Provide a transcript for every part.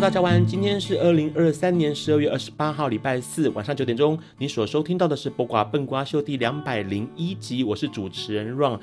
大家晚安。今天是二零二三年十二月二十八号，礼拜四晚上九点钟。你所收听到的是《播瓜笨瓜秀》第两百零一集，我是主持人 Ron，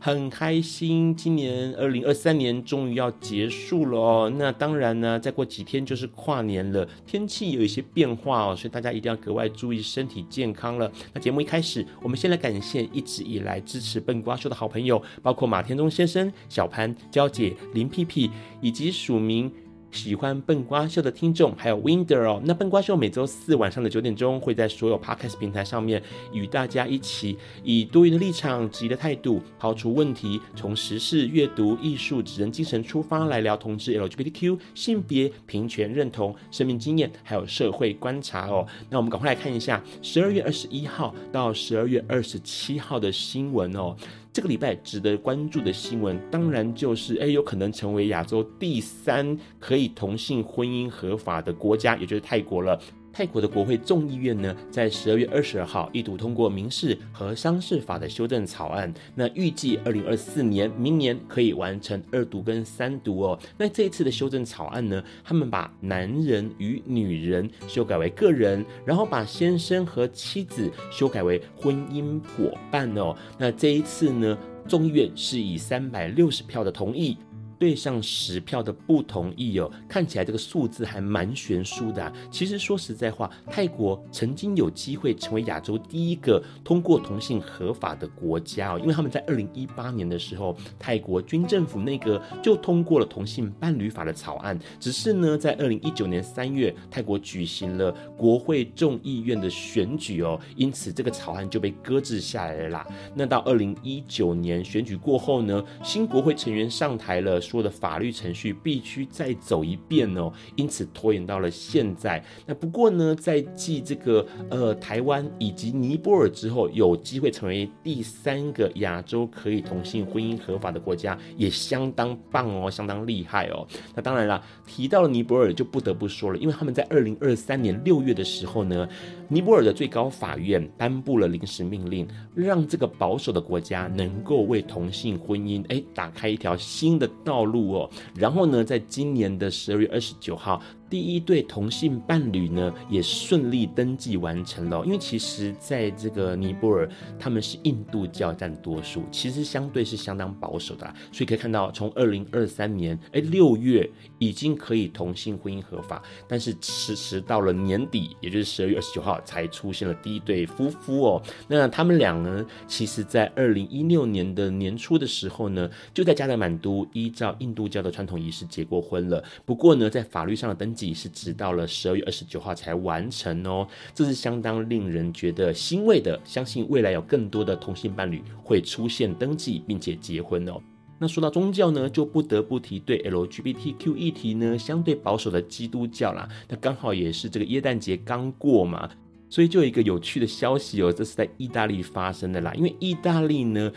很开心，今年二零二三年终于要结束了哦。那当然呢，再过几天就是跨年了，天气有一些变化哦，所以大家一定要格外注意身体健康了。那节目一开始，我们先来感谢一直以来支持笨瓜秀的好朋友，包括马天中先生、小潘、娇姐、林屁屁以及署名。喜欢笨瓜秀的听众，还有 Winder 哦。那笨瓜秀每周四晚上的九点钟，会在所有 Podcast 平台上面与大家一起以多元的立场、质疑的态度，抛出问题，从时事、阅读、艺术、指人精神出发来聊同志 LGBTQ、性别平权认同、生命经验，还有社会观察哦。那我们赶快来看一下十二月二十一号到十二月二十七号的新闻哦。这个礼拜值得关注的新闻，当然就是诶，有可能成为亚洲第三可以同性婚姻合法的国家，也就是泰国了。泰国的国会众议院呢，在十二月二十二号一读通过民事和商事法的修正草案。那预计二零二四年，明年可以完成二读跟三读哦。那这一次的修正草案呢，他们把男人与女人修改为个人，然后把先生和妻子修改为婚姻伙伴哦。那这一次呢，众议院是以三百六十票的同意。对上十票的不同意哦，看起来这个数字还蛮悬殊的啊。其实说实在话，泰国曾经有机会成为亚洲第一个通过同性合法的国家哦，因为他们在二零一八年的时候，泰国军政府内阁就通过了同性伴侣法的草案。只是呢，在二零一九年三月，泰国举行了国会众议院的选举哦，因此这个草案就被搁置下来了啦。那到二零一九年选举过后呢，新国会成员上台了。说的法律程序必须再走一遍哦，因此拖延到了现在。那不过呢，在继这个呃台湾以及尼泊尔之后，有机会成为第三个亚洲可以同性婚姻合法的国家，也相当棒哦，相当厉害哦。那当然啦，提到了尼泊尔就不得不说了，因为他们在二零二三年六月的时候呢，尼泊尔的最高法院颁布了临时命令，让这个保守的国家能够为同性婚姻哎打开一条新的。道路哦，然后呢，在今年的十二月二十九号。第一对同性伴侣呢，也顺利登记完成了。因为其实在这个尼泊尔，他们是印度教占多数，其实相对是相当保守的，所以可以看到，从二零二三年哎六月已经可以同性婚姻合法，但是迟迟到了年底，也就是十二月二十九号才出现了第一对夫妇哦。那他们俩呢，其实在二零一六年的年初的时候呢，就在加德满都依照印度教的传统仪式结过婚了。不过呢，在法律上的登是直到了十二月二十九号才完成哦，这是相当令人觉得欣慰的。相信未来有更多的同性伴侣会出现登记并且结婚哦。那说到宗教呢，就不得不提对 LGBTQ 议题呢相对保守的基督教啦。那刚好也是这个耶诞节刚过嘛，所以就有一个有趣的消息哦，这是在意大利发生的啦。因为意大利呢。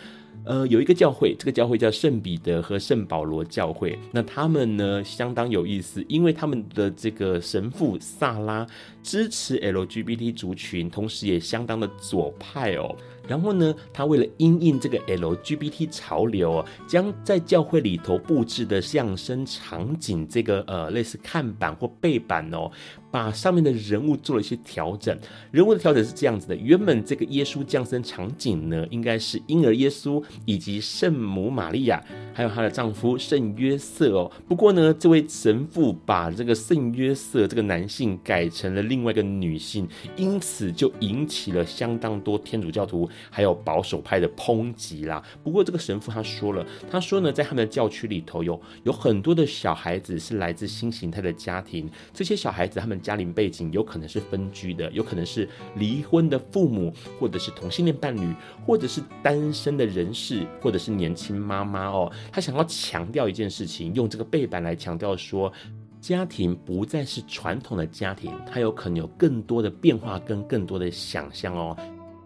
呃，有一个教会，这个教会叫圣彼得和圣保罗教会。那他们呢，相当有意思，因为他们的这个神父萨拉支持 LGBT 族群，同时也相当的左派哦。然后呢，他为了因应这个 LGBT 潮流哦，将在教会里头布置的相声场景，这个呃类似看板或背板哦。把上面的人物做了一些调整，人物的调整是这样子的：原本这个耶稣降生场景呢，应该是婴儿耶稣以及圣母玛利亚，还有她的丈夫圣约瑟哦。不过呢，这位神父把这个圣约瑟这个男性改成了另外一个女性，因此就引起了相当多天主教徒还有保守派的抨击啦。不过这个神父他说了，他说呢，在他们的教区里头有有很多的小孩子是来自新形态的家庭，这些小孩子他们。家庭背景有可能是分居的，有可能是离婚的父母，或者是同性恋伴侣，或者是单身的人士，或者是年轻妈妈哦。他想要强调一件事情，用这个背板来强调说，家庭不再是传统的家庭，它有可能有更多的变化跟更多的想象哦。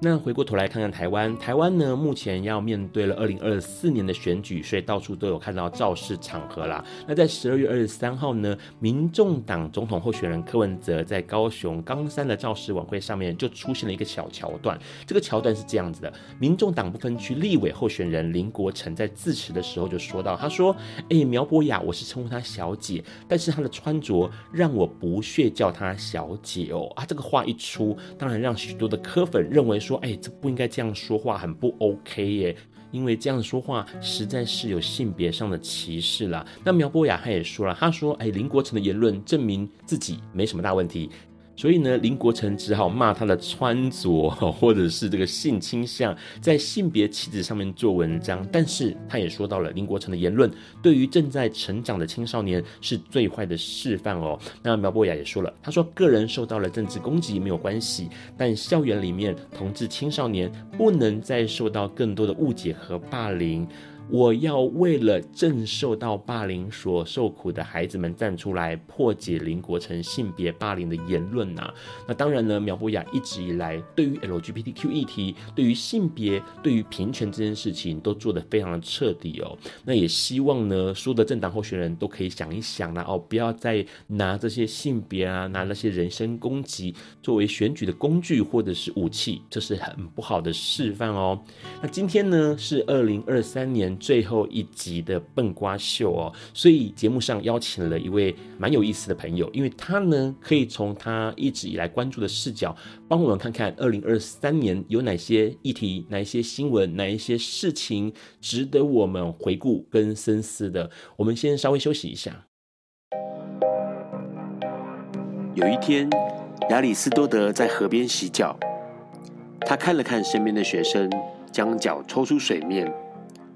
那回过头来看看台湾，台湾呢，目前要面对了二零二四年的选举，所以到处都有看到造势场合啦。那在十二月二十三号呢，民众党总统候选人柯文哲在高雄冈山的造势晚会上面就出现了一个小桥段。这个桥段是这样子的：民众党不分区立委候选人林国成在致辞的时候就说到，他说：“哎，苗博雅，我是称呼她小姐，但是她的穿着让我不屑叫她小姐哦。”啊，这个话一出，当然让许多的柯粉认为说。说哎，这不应该这样说话，很不 OK 耶，因为这样说话实在是有性别上的歧视了。那苗博雅他也说了，他说哎，林国成的言论证明自己没什么大问题。所以呢，林国成只好骂他的穿着，或者是这个性倾向，在性别气质上面做文章。但是他也说到了林国成的言论，对于正在成长的青少年是最坏的示范哦。那苗博雅也说了，他说个人受到了政治攻击没有关系，但校园里面同志青少年不能再受到更多的误解和霸凌。我要为了正受到霸凌所受苦的孩子们站出来，破解林国成性别霸凌的言论呐。那当然呢，苗博雅一直以来对于 LGBTQ 议题、对于性别、对于平权这件事情都做得非常的彻底哦。那也希望呢，所有的政党候选人都可以想一想啦，哦，不要再拿这些性别啊，拿那些人身攻击作为选举的工具或者是武器，这是很不好的示范哦。那今天呢，是二零二三年。最后一集的笨瓜秀哦，所以节目上邀请了一位蛮有意思的朋友，因为他呢可以从他一直以来关注的视角，帮我们看看二零二三年有哪些议题、哪一些新闻、哪一些事情值得我们回顾跟深思的。我们先稍微休息一下。有一天，亚里斯多德在河边洗脚，他看了看身边的学生，将脚抽出水面。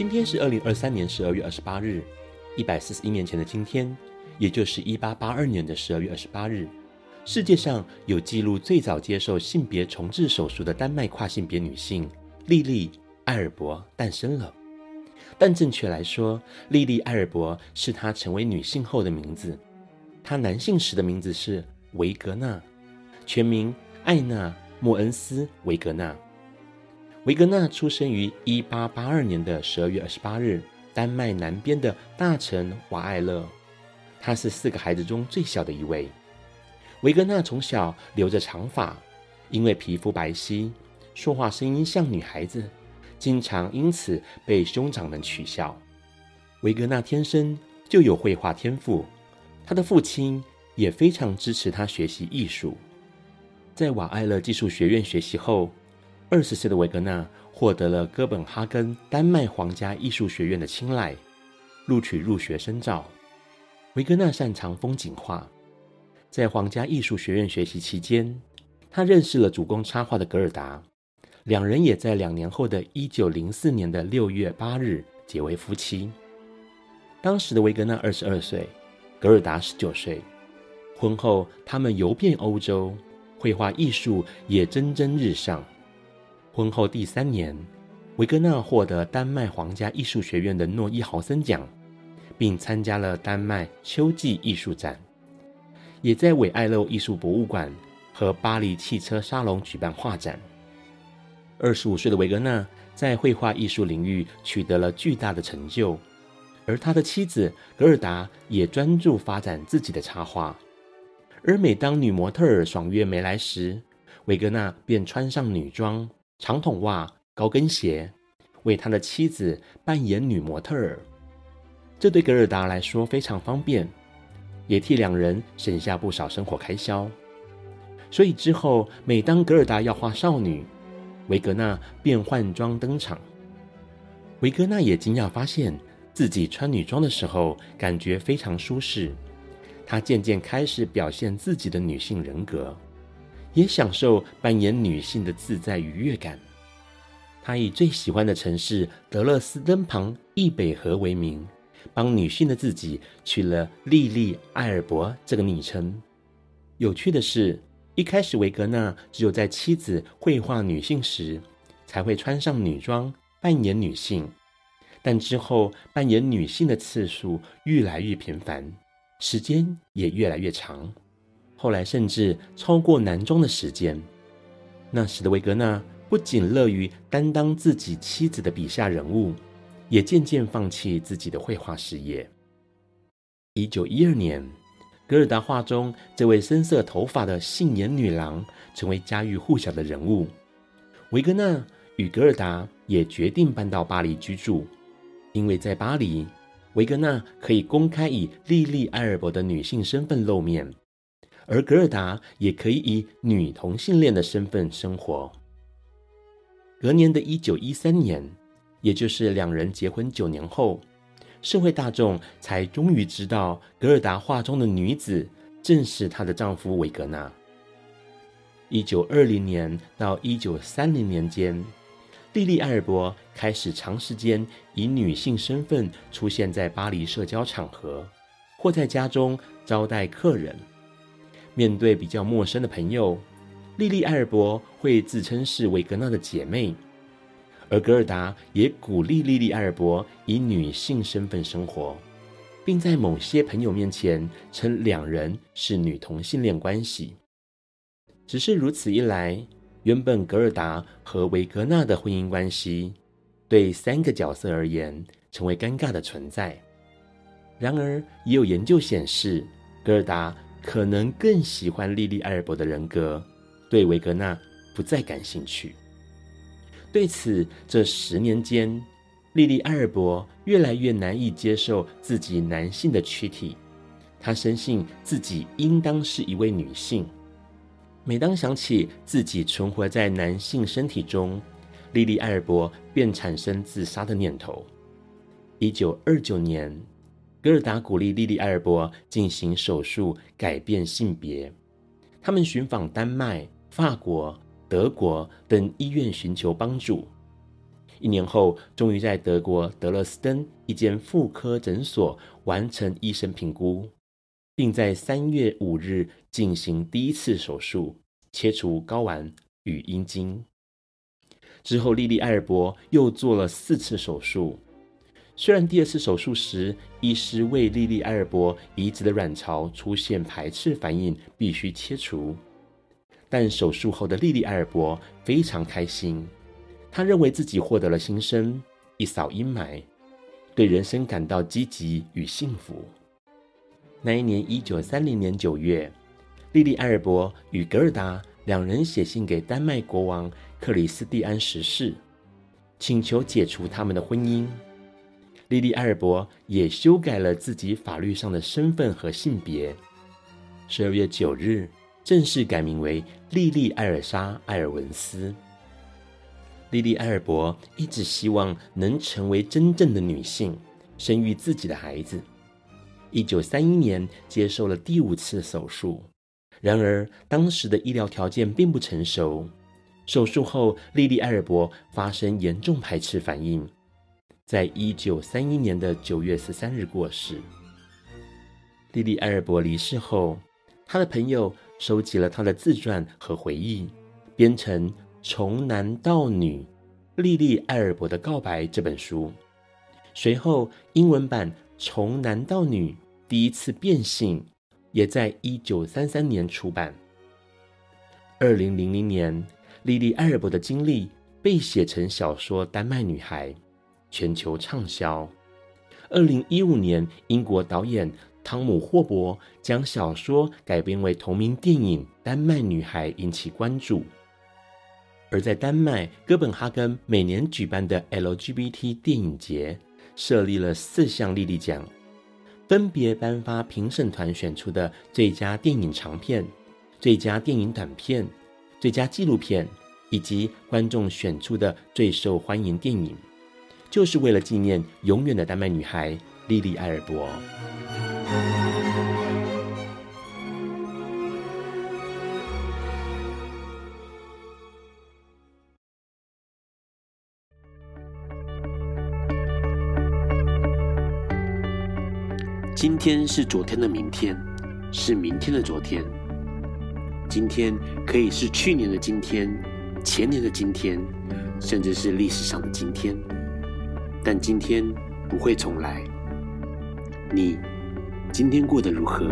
今天是二零二三年十二月二十八日，一百四十一年前的今天，也就是一八八二年的十二月二十八日，世界上有记录最早接受性别重置手术的丹麦跨性别女性莉莉·艾尔伯诞生了。但正确来说，莉莉·艾尔伯是她成为女性后的名字。她男性时的名字是维格纳，全名艾纳·莫恩斯·维格纳。维格纳出生于一八八二年的十二月二十八日，丹麦南边的大城瓦艾勒。他是四个孩子中最小的一位。维格纳从小留着长发，因为皮肤白皙，说话声音像女孩子，经常因此被兄长们取笑。维格纳天生就有绘画天赋，他的父亲也非常支持他学习艺术。在瓦艾勒技术学院学习后，二十岁的维格纳获得了哥本哈根丹麦皇家艺术学院的青睐，录取入学深造。维格纳擅长风景画，在皇家艺术学院学习期间，他认识了主攻插画的格尔达，两人也在两年后的一九零四年的六月八日结为夫妻。当时的维格纳二十二岁，格尔达十九岁。婚后，他们游遍欧洲。绘画艺术也蒸蒸日上。婚后第三年，维格纳获得丹麦皇家艺术学院的诺伊豪森奖，并参加了丹麦秋季艺术展，也在韦艾勒艺术博物馆和巴黎汽车沙龙举办画展。二十五岁的维格纳在绘画艺术领域取得了巨大的成就，而他的妻子格尔达也专注发展自己的插画。而每当女模特儿爽约没来时，维格纳便穿上女装、长筒袜、高跟鞋，为他的妻子扮演女模特儿。这对格尔达来说非常方便，也替两人省下不少生活开销。所以之后，每当格尔达要画少女，维格纳便换装登场。维格纳也惊讶发现自己穿女装的时候，感觉非常舒适。他渐渐开始表现自己的女性人格，也享受扮演女性的自在愉悦感。她以最喜欢的城市德勒斯登旁易北河为名，帮女性的自己取了莉莉艾尔伯这个昵称。有趣的是，一开始维格纳只有在妻子绘画女性时，才会穿上女装扮演女性，但之后扮演女性的次数越来越频繁。时间也越来越长，后来甚至超过男装的时间。那时的维格纳不仅乐于担当自己妻子的笔下人物，也渐渐放弃自己的绘画事业。一九一二年，格尔达画中这位深色头发的杏眼女郎成为家喻户晓的人物。维格纳与格尔达也决定搬到巴黎居住，因为在巴黎。维格纳可以公开以莉莉·埃尔伯的女性身份露面，而格尔达也可以以女同性恋的身份生活。隔年的一九一三年，也就是两人结婚九年后，社会大众才终于知道格尔达画中的女子正是她的丈夫维格纳。一九二零年到一九三零年间。莉莉·埃尔伯开始长时间以女性身份出现在巴黎社交场合，或在家中招待客人。面对比较陌生的朋友，莉莉·埃尔伯会自称是维格纳的姐妹，而格尔达也鼓励莉莉·埃尔伯以女性身份生活，并在某些朋友面前称两人是女同性恋关系。只是如此一来。原本格尔达和维格纳的婚姻关系，对三个角色而言成为尴尬的存在。然而，也有研究显示，格尔达可能更喜欢莉莉·埃尔伯的人格，对维格纳不再感兴趣。对此，这十年间，莉莉·埃尔伯越来越难以接受自己男性的躯体，她深信自己应当是一位女性。每当想起自己存活在男性身体中，莉莉·埃尔伯便产生自杀的念头。一九二九年，格尔达鼓励莉莉·埃尔伯进行手术改变性别。他们寻访丹麦、法国、德国等医院寻求帮助。一年后，终于在德国德勒斯登一间妇科诊所完成医生评估。并在三月五日进行第一次手术，切除睾丸与阴茎。之后，莉莉·埃尔伯又做了四次手术。虽然第二次手术时，医师为莉莉·埃尔伯移植的卵巢出现排斥反应，必须切除，但手术后的莉莉·埃尔伯非常开心。她认为自己获得了新生，一扫阴霾，对人生感到积极与幸福。那一年，一九三零年九月，莉莉·埃尔伯与格尔达两人写信给丹麦国王克里斯蒂安十世，请求解除他们的婚姻。莉莉·埃尔伯也修改了自己法律上的身份和性别，十二月九日正式改名为莉莉·艾尔莎·艾尔文斯。莉莉·埃尔伯一直希望能成为真正的女性，生育自己的孩子。一九三一年接受了第五次手术，然而当时的医疗条件并不成熟。手术后，莉莉·埃尔伯发生严重排斥反应，在一九三一年的九月十三日过世。莉莉·埃尔伯离世后，他的朋友收集了他的自传和回忆，编成《从男到女：莉莉·艾尔伯的告白》这本书。随后，英文版《从男到女：第一次变性》也在一九三三年出版。二零零零年，莉莉·艾尔伯的经历被写成小说《丹麦女孩》，全球畅销。二零一五年，英国导演汤姆·霍伯将小说改编为同名电影《丹麦女孩》，引起关注。而在丹麦哥本哈根每年举办的 LGBT 电影节，设立了四项莉莉奖，分别颁发评审团选出的最佳电影长片、最佳电影短片、最佳纪录片，以及观众选出的最受欢迎电影。就是为了纪念永远的丹麦女孩莉莉·艾尔伯。今天是昨天的明天，是明天的昨天。今天可以是去年的今天，前年的今天，甚至是历史上的今天。但今天不会重来。你今天过得如何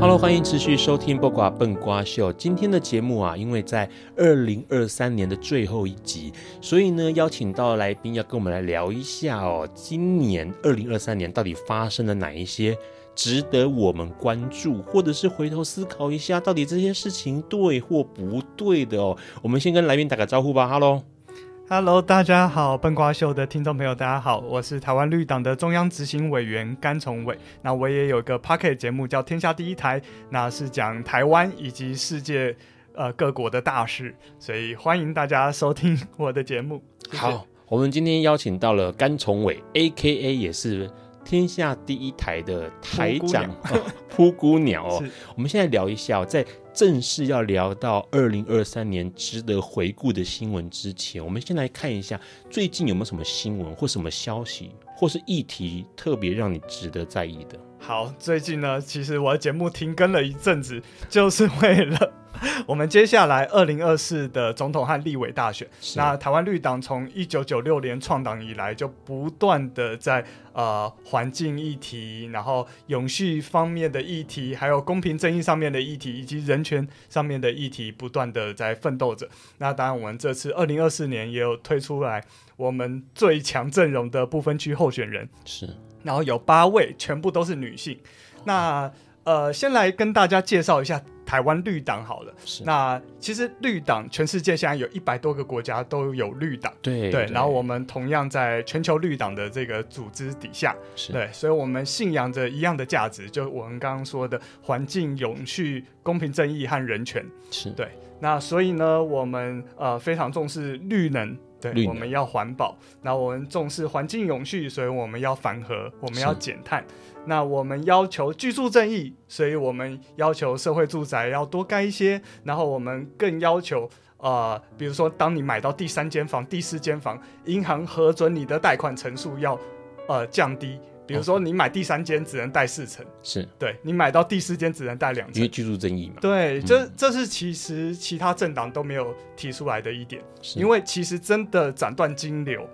？Hello，欢迎持续收听《播瓜笨瓜秀》。今天的节目啊，因为在二零二三年的最后一集，所以呢，邀请到来宾要跟我们来聊一下哦，今年二零二三年到底发生了哪一些？值得我们关注，或者是回头思考一下，到底这些事情对或不对的哦。我们先跟来宾打个招呼吧。Hello，Hello，大家好，笨瓜秀的听众朋友，大家好，我是台湾绿党的中央执行委员甘崇伟。那我也有一个 Podcast 节目叫《天下第一台》，那是讲台湾以及世界呃各国的大事，所以欢迎大家收听我的节目。谢谢。好，我们今天邀请到了甘崇伟，A.K.A 也是。天下第一台的台长 扑谷鸟 哦，我们现在聊一下，在正式要聊到二零二三年值得回顾的新闻之前，我们先来看一下最近有没有什么新闻或什么消息，或是议题特别让你值得在意的。好，最近呢，其实我的节目停更了一阵子，就是为了 我们接下来二零二四的总统和立委大选。那台湾绿党从一九九六年创党以来，就不断的在呃环境议题，然后永续方面的议题，还有公平正义上面的议题，以及人权上面的议题，不断的在奋斗着。那当然，我们这次二零二四年也有推出来我们最强阵容的不分区候选人。是。然后有八位，全部都是女性。那呃，先来跟大家介绍一下台湾绿党好了。是。那其实绿党，全世界现在有一百多个国家都有绿党。对对。然后我们同样在全球绿党的这个组织底下。是。对，所以我们信仰着一样的价值，就我们刚刚说的环境、永续、公平正义和人权。是。对。那所以呢，我们呃非常重视绿能。对，我们要环保，那我们重视环境永续，所以我们要反核，我们要减碳。那我们要求居住正义，所以我们要求社会住宅要多盖一些。然后我们更要求，呃，比如说，当你买到第三间房、第四间房，银行核准你的贷款成数要呃降低。比如说，你买第三间只能贷四成，是。对，你买到第四间只能贷两成，因为居住正义嘛。对，这这是其实其他政党都没有提出来的一点，是。因为其实真的斩断金流、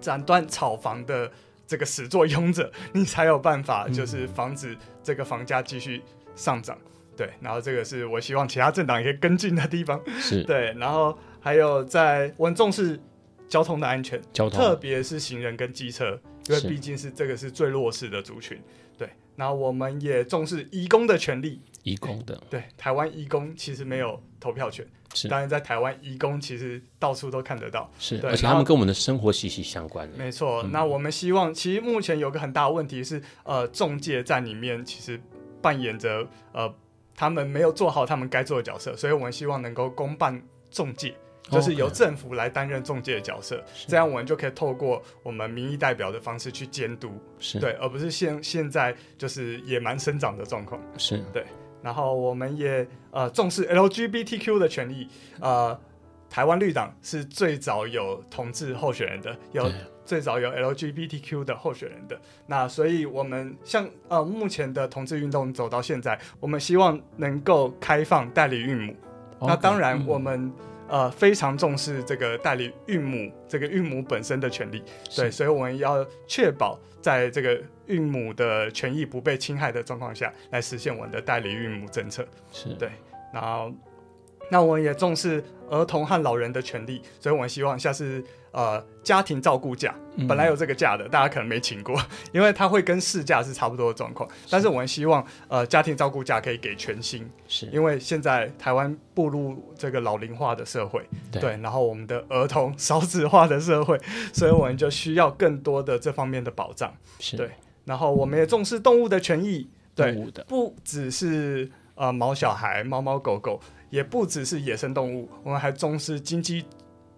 斩断炒房的这个始作俑者，你才有办法就是防止这个房价继续上涨。嗯、对，然后这个是我希望其他政党也可以跟进的地方。是。对，然后还有在我很重视交通的安全，交通，特别是行人跟机车。因为毕竟是这个是最弱势的族群，对。然后我们也重视移工的权利，移工的，对。台湾移工其实没有投票权，是。当然，在台湾移工其实到处都看得到，是。而且他们跟我们的生活息息相关。没错。那我们希望，其实目前有个很大的问题是，呃，中介在里面其实扮演着呃，他们没有做好他们该做的角色，所以我们希望能够公办中介。就是由政府来担任中介的角色.这样我们就可以透过我们民意代表的方式去监督，是对，而不是现现在就是野蛮生长的状况，是对。然后我们也呃重视 LGBTQ 的权利，呃，台湾绿党是最早有同志候选人的，有最早有 LGBTQ 的候选人的。那所以我们像呃目前的同志运动走到现在，我们希望能够开放代理孕母。Okay, 那当然我们、嗯。呃，非常重视这个代理孕母，这个孕母本身的权利，对，所以我们要确保在这个孕母的权益不被侵害的状况下来实现我们的代理孕母政策，是。对，然后那我们也重视儿童和老人的权利，所以我们希望下次。呃，家庭照顾假本来有这个假的，嗯，大家可能没请过，因为它会跟事假是差不多的状况。但是我们希望，呃，家庭照顾假可以给全薪，是因为现在台湾步入这个老龄化的社会对，对，然后我们的儿童少子化的社会，所以我们就需要更多的这方面的保障，是对。然后我们也重视动物的权益，对，不只是呃毛小孩、猫猫狗狗，也不只是野生动物，我们还重视经济。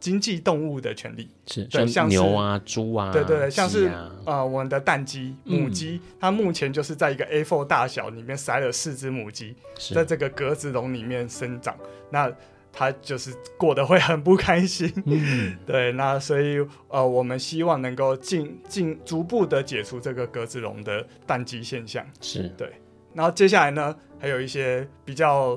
经济动物的权利。是，对，像牛啊、猪啊，对对对，像是、啊、呃我们的蛋鸡母鸡、嗯，它目前就是在一个 A4 大小里面塞了四只母鸡，在这个格子笼里面生长，那它就是过得会很不开心，嗯、对，那所以呃我们希望能够进进逐步的解除这个格子笼的蛋鸡现象，是。对，然后接下来呢还有一些比较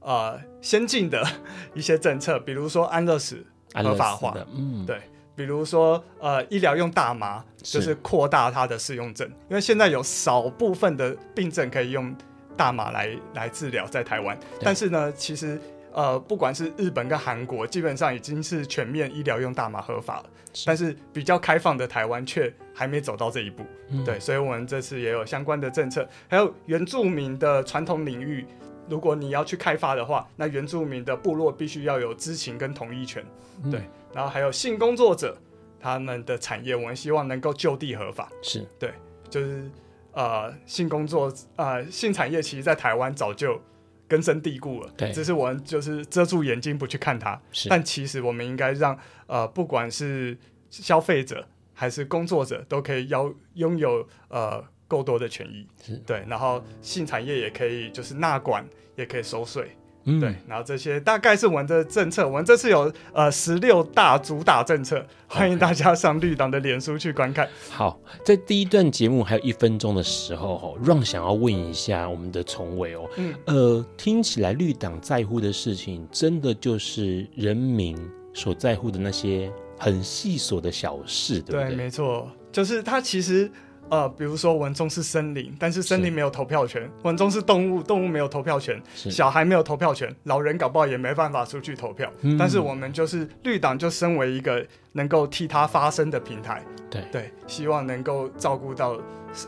呃先进的一些政策，比如说安乐死。合法化，嗯，对，比如说，呃，医疗用大麻，就是扩大它的适用症，因为现在有少部分的病症可以用大麻来来治疗，在台湾，但是呢，其实，呃，不管是日本跟韩国，基本上已经是全面医疗用大麻合法了，是，但是比较开放的台湾却还没走到这一步，嗯，对，所以我们这次也有相关的政策，还有原住民的传统领域。如果你要去开发的话，那原住民的部落必须要有知情跟同意权，嗯，对。然后还有性工作者他们的产业，我们希望能够就地合法。是对，就是呃性工作呃性产业，其实在台湾早就根深蒂固了，对。只是我们就是遮住眼睛不去看它，是。但其实我们应该让呃不管是消费者还是工作者都可以要拥有呃。够多的权益是对，然后性产业也可以就是纳管，也可以收税，嗯，对，然后这些大概是我们的政策。我们这次有呃十六大主打政策，欢迎大家上绿党的脸书去观看。好，在第一段节目还有一分钟的时候，哈，Ron 想要问一下我们的崇伟哦，嗯，呃，听起来绿党在乎的事情，真的就是人民所在乎的那些很细琐的小事，对不对？对，没错，就是他其实。呃，比如说文中是森林，但是森林没有投票权；文中是动物，动物没有投票权；小孩没有投票权，老人搞不好也没办法出去投票。嗯、但是我们就是绿党，就身为一个能够替他发声的平台，对对，希望能够照顾到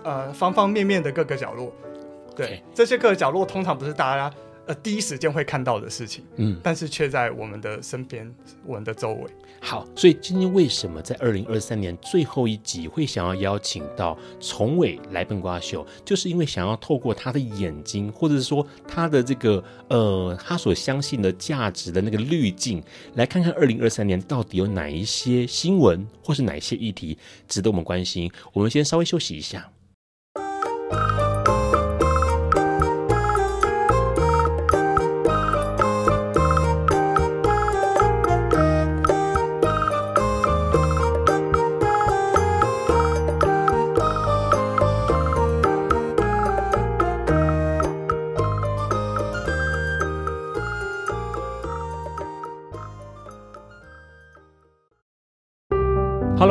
呃方方面面的各个角落。对.这些各个角落通常不是大家。呃，第一时间会看到的事情，嗯，但是却在我们的身边，我们的周围。好，所以今天为什么在二零二三年最后一集会想要邀请到崇伟来笨瓜秀，就是因为想要透过他的眼睛，或者是说他的这个呃，他所相信的价值的那个滤镜，来看看二零二三年到底有哪一些新闻，或是哪一些议题值得我们关心。我们先稍微休息一下。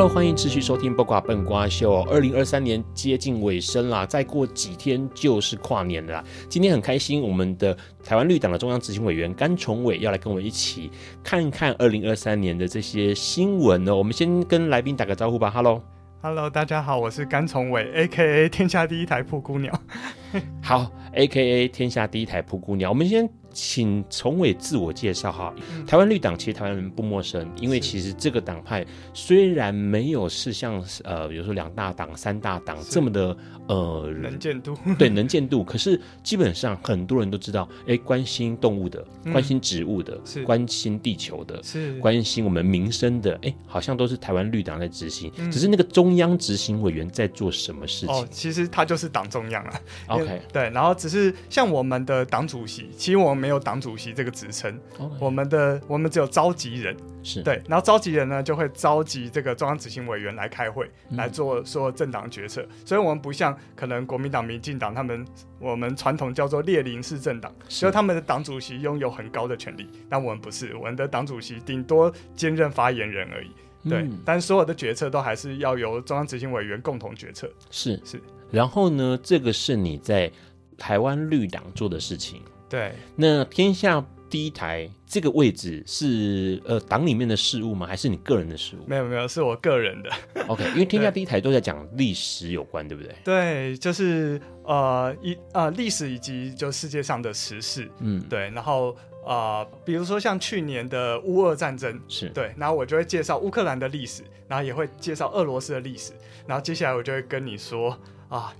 Hello，欢迎持续收听《八卦笨瓜秀》。二零二三年接近尾声啦，再过几天就是跨年了啦。今天很开心，我们的台湾绿党的中央执行委员甘崇伟要来跟我们一起看看二零二三年的这些新闻呢。我们先跟来宾打个招呼吧。Hello，Hello，大家好，我是甘崇伟，A.K.A. 天下第一台噗咕鸟。好，A.K.A. 天下第一台噗咕鸟。我们先。请崇伟自我介绍哈。台湾绿党其实台湾人不陌生，因为其实这个党派虽然没有是像呃，比如说两大党、三大党这么的呃能见度，对能见度，可是基本上很多人都知道，哎，关心动物的、关心植物的、嗯、关心地球的、是关心我们民生的，哎，好像都是台湾绿党在执行、嗯。只是那个中央执行委员在做什么事情？哦，其实他就是党中央啊。OK，对，然后只是像我们的党主席，其实我们。没有党主席这个职称.我们的我们只有召集人，是。对，然后召集人呢就会召集这个中央执行委员来开会，嗯、来做说政党决策，所以我们不像可能国民党、民进党他们，我们传统叫做列宁式政党，所以他们的党主席拥有很高的权力，但我们不是，我们的党主席顶多兼任发言人而已。对，嗯、但所有的决策都还是要由中央执行委员共同决策。是。是，然后呢，这个是你在台湾绿党做的事情。对，那天下第一台这个位置是呃党里面的事务吗？还是你个人的事务？没有没有，是我个人的。OK，因为天下 第一台都在讲历史有关，对不对？对，就是呃一呃历史以及就世界上的时事。嗯，对，然后。啊、呃，比如说像去年的乌俄战争，是对，然后我就会介绍乌克兰的历史，然后也会介绍俄罗斯的历史，然后接下来我就会跟你说啊，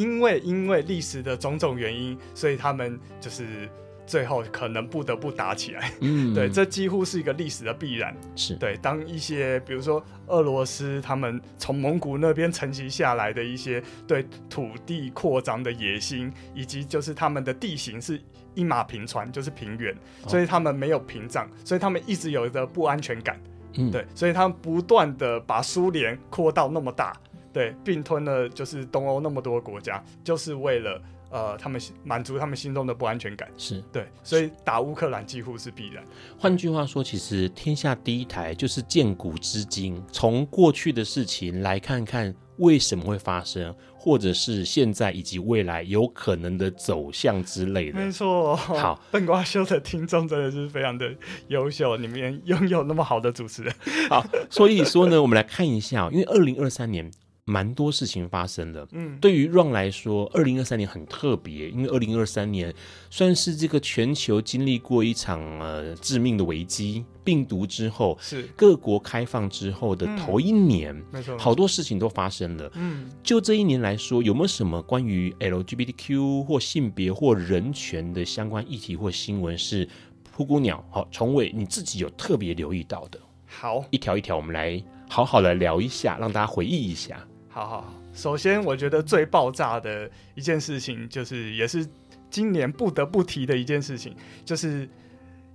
因为因为历史的种种原因，所以他们就是最后可能不得不打起来。嗯，对，这几乎是一个历史的必然。是对，当一些比如说俄罗斯他们从蒙古那边承袭下来的一些对土地扩张的野心，以及就是他们的地形是。一马平川就是平原，所以他们没有屏障，所以他们一直有着不安全感。嗯，对，所以他们不断的把苏联扩到那么大，对，并吞了就是东欧那么多国家，就是为了呃，他们满足他们心中的不安全感。是对，所以打乌克兰几乎是必然。换句话说，其实天下第一台就是见古知今，从过去的事情来看看。为什么会发生，或者是现在以及未来有可能的走向之类的？没错。好，笨瓜秀的听众真的是非常的优秀，你们拥有那么好的主持人。好，所以说呢，我们来看一下，因为二零二三年。蛮多事情发生了。嗯，对于 Run 来说，二零二三年很特别，因为二零二三年算是这个全球经历过一场呃致命的危机，病毒之后是各国开放之后的头一年，嗯、没错，好多事情都发生了。嗯，就这一年来说，有没有什么关于 LGBTQ 或性别或人权的相关议题或新闻是蒲公鸟好崇伟你自己有特别留意到的？好，一条一条，我们来好好的聊一下，让大家回忆一下。好好，首先我觉得最爆炸的一件事情，就是也是今年不得不提的一件事情，就是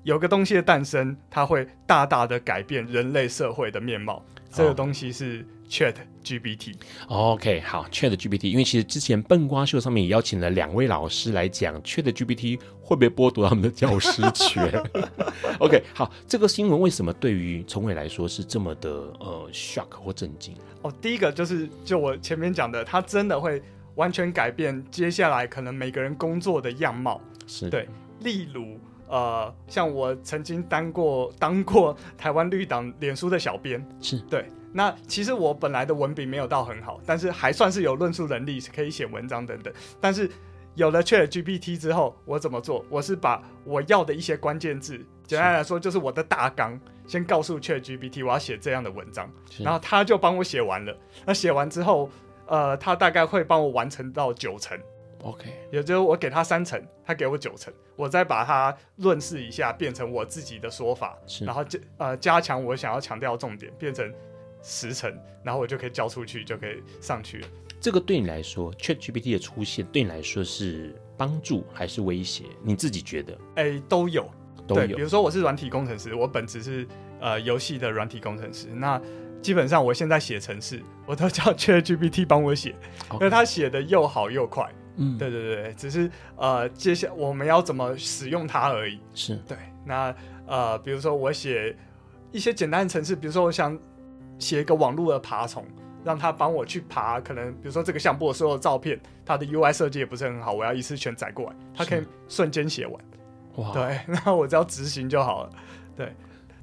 有个东西的诞生，它会大大的改变人类社会的面貌。这个东西是 Chat GPT。OK，好，Chat GPT，因为其实之前笨瓜秀上面也邀请了两位老师来讲 Chat GPT 会不会剥夺他们的教师权。OK，好，这个新闻为什么对于崇伟来说是这么的呃 shock 或震惊？哦，第一个就是就我前面讲的，他真的会完全改变接下来可能每个人工作的样貌。是对，例如呃，像我曾经当过当过台湾绿党脸书的小编，是对。那其实我本来的文笔没有到很好，但是还算是有论述能力，可以写文章等等。但是有了 Chat GPT 之后，我怎么做？我是把我要的一些关键字，简单来说就是我的大纲，先告诉 Chat GPT 我要写这样的文章，然后他就帮我写完了。那写完之后，呃，他大概会帮我完成到九成，OK，也就是我给他三成，他给我九成，我再把它润饰一下，变成我自己的说法，然后加呃加强我想要强调重点，变成。十成，然后我就可以交出去，就可以上去了。这个对你来说，ChatGPT 的出现对你来说是帮助还是威胁？你自己觉得？哎，都有，都有。比如说，我是软体工程师，我本职是呃游戏的软体工程师。那基本上我现在写程式，我都叫 ChatGPT 帮我写.因为他写的又好又快。嗯，对对对，只是呃，接下我们要怎么使用它而已。是对。那呃，比如说我写一些简单的程式，比如说我想。写一个网络的爬虫，让他帮我去爬。可能比如说这个相簿的所有照片，它的 UI 设计也不是很好，我要一次全载过来，它可以瞬间写完。哇，对，那我只要执行就好了。对，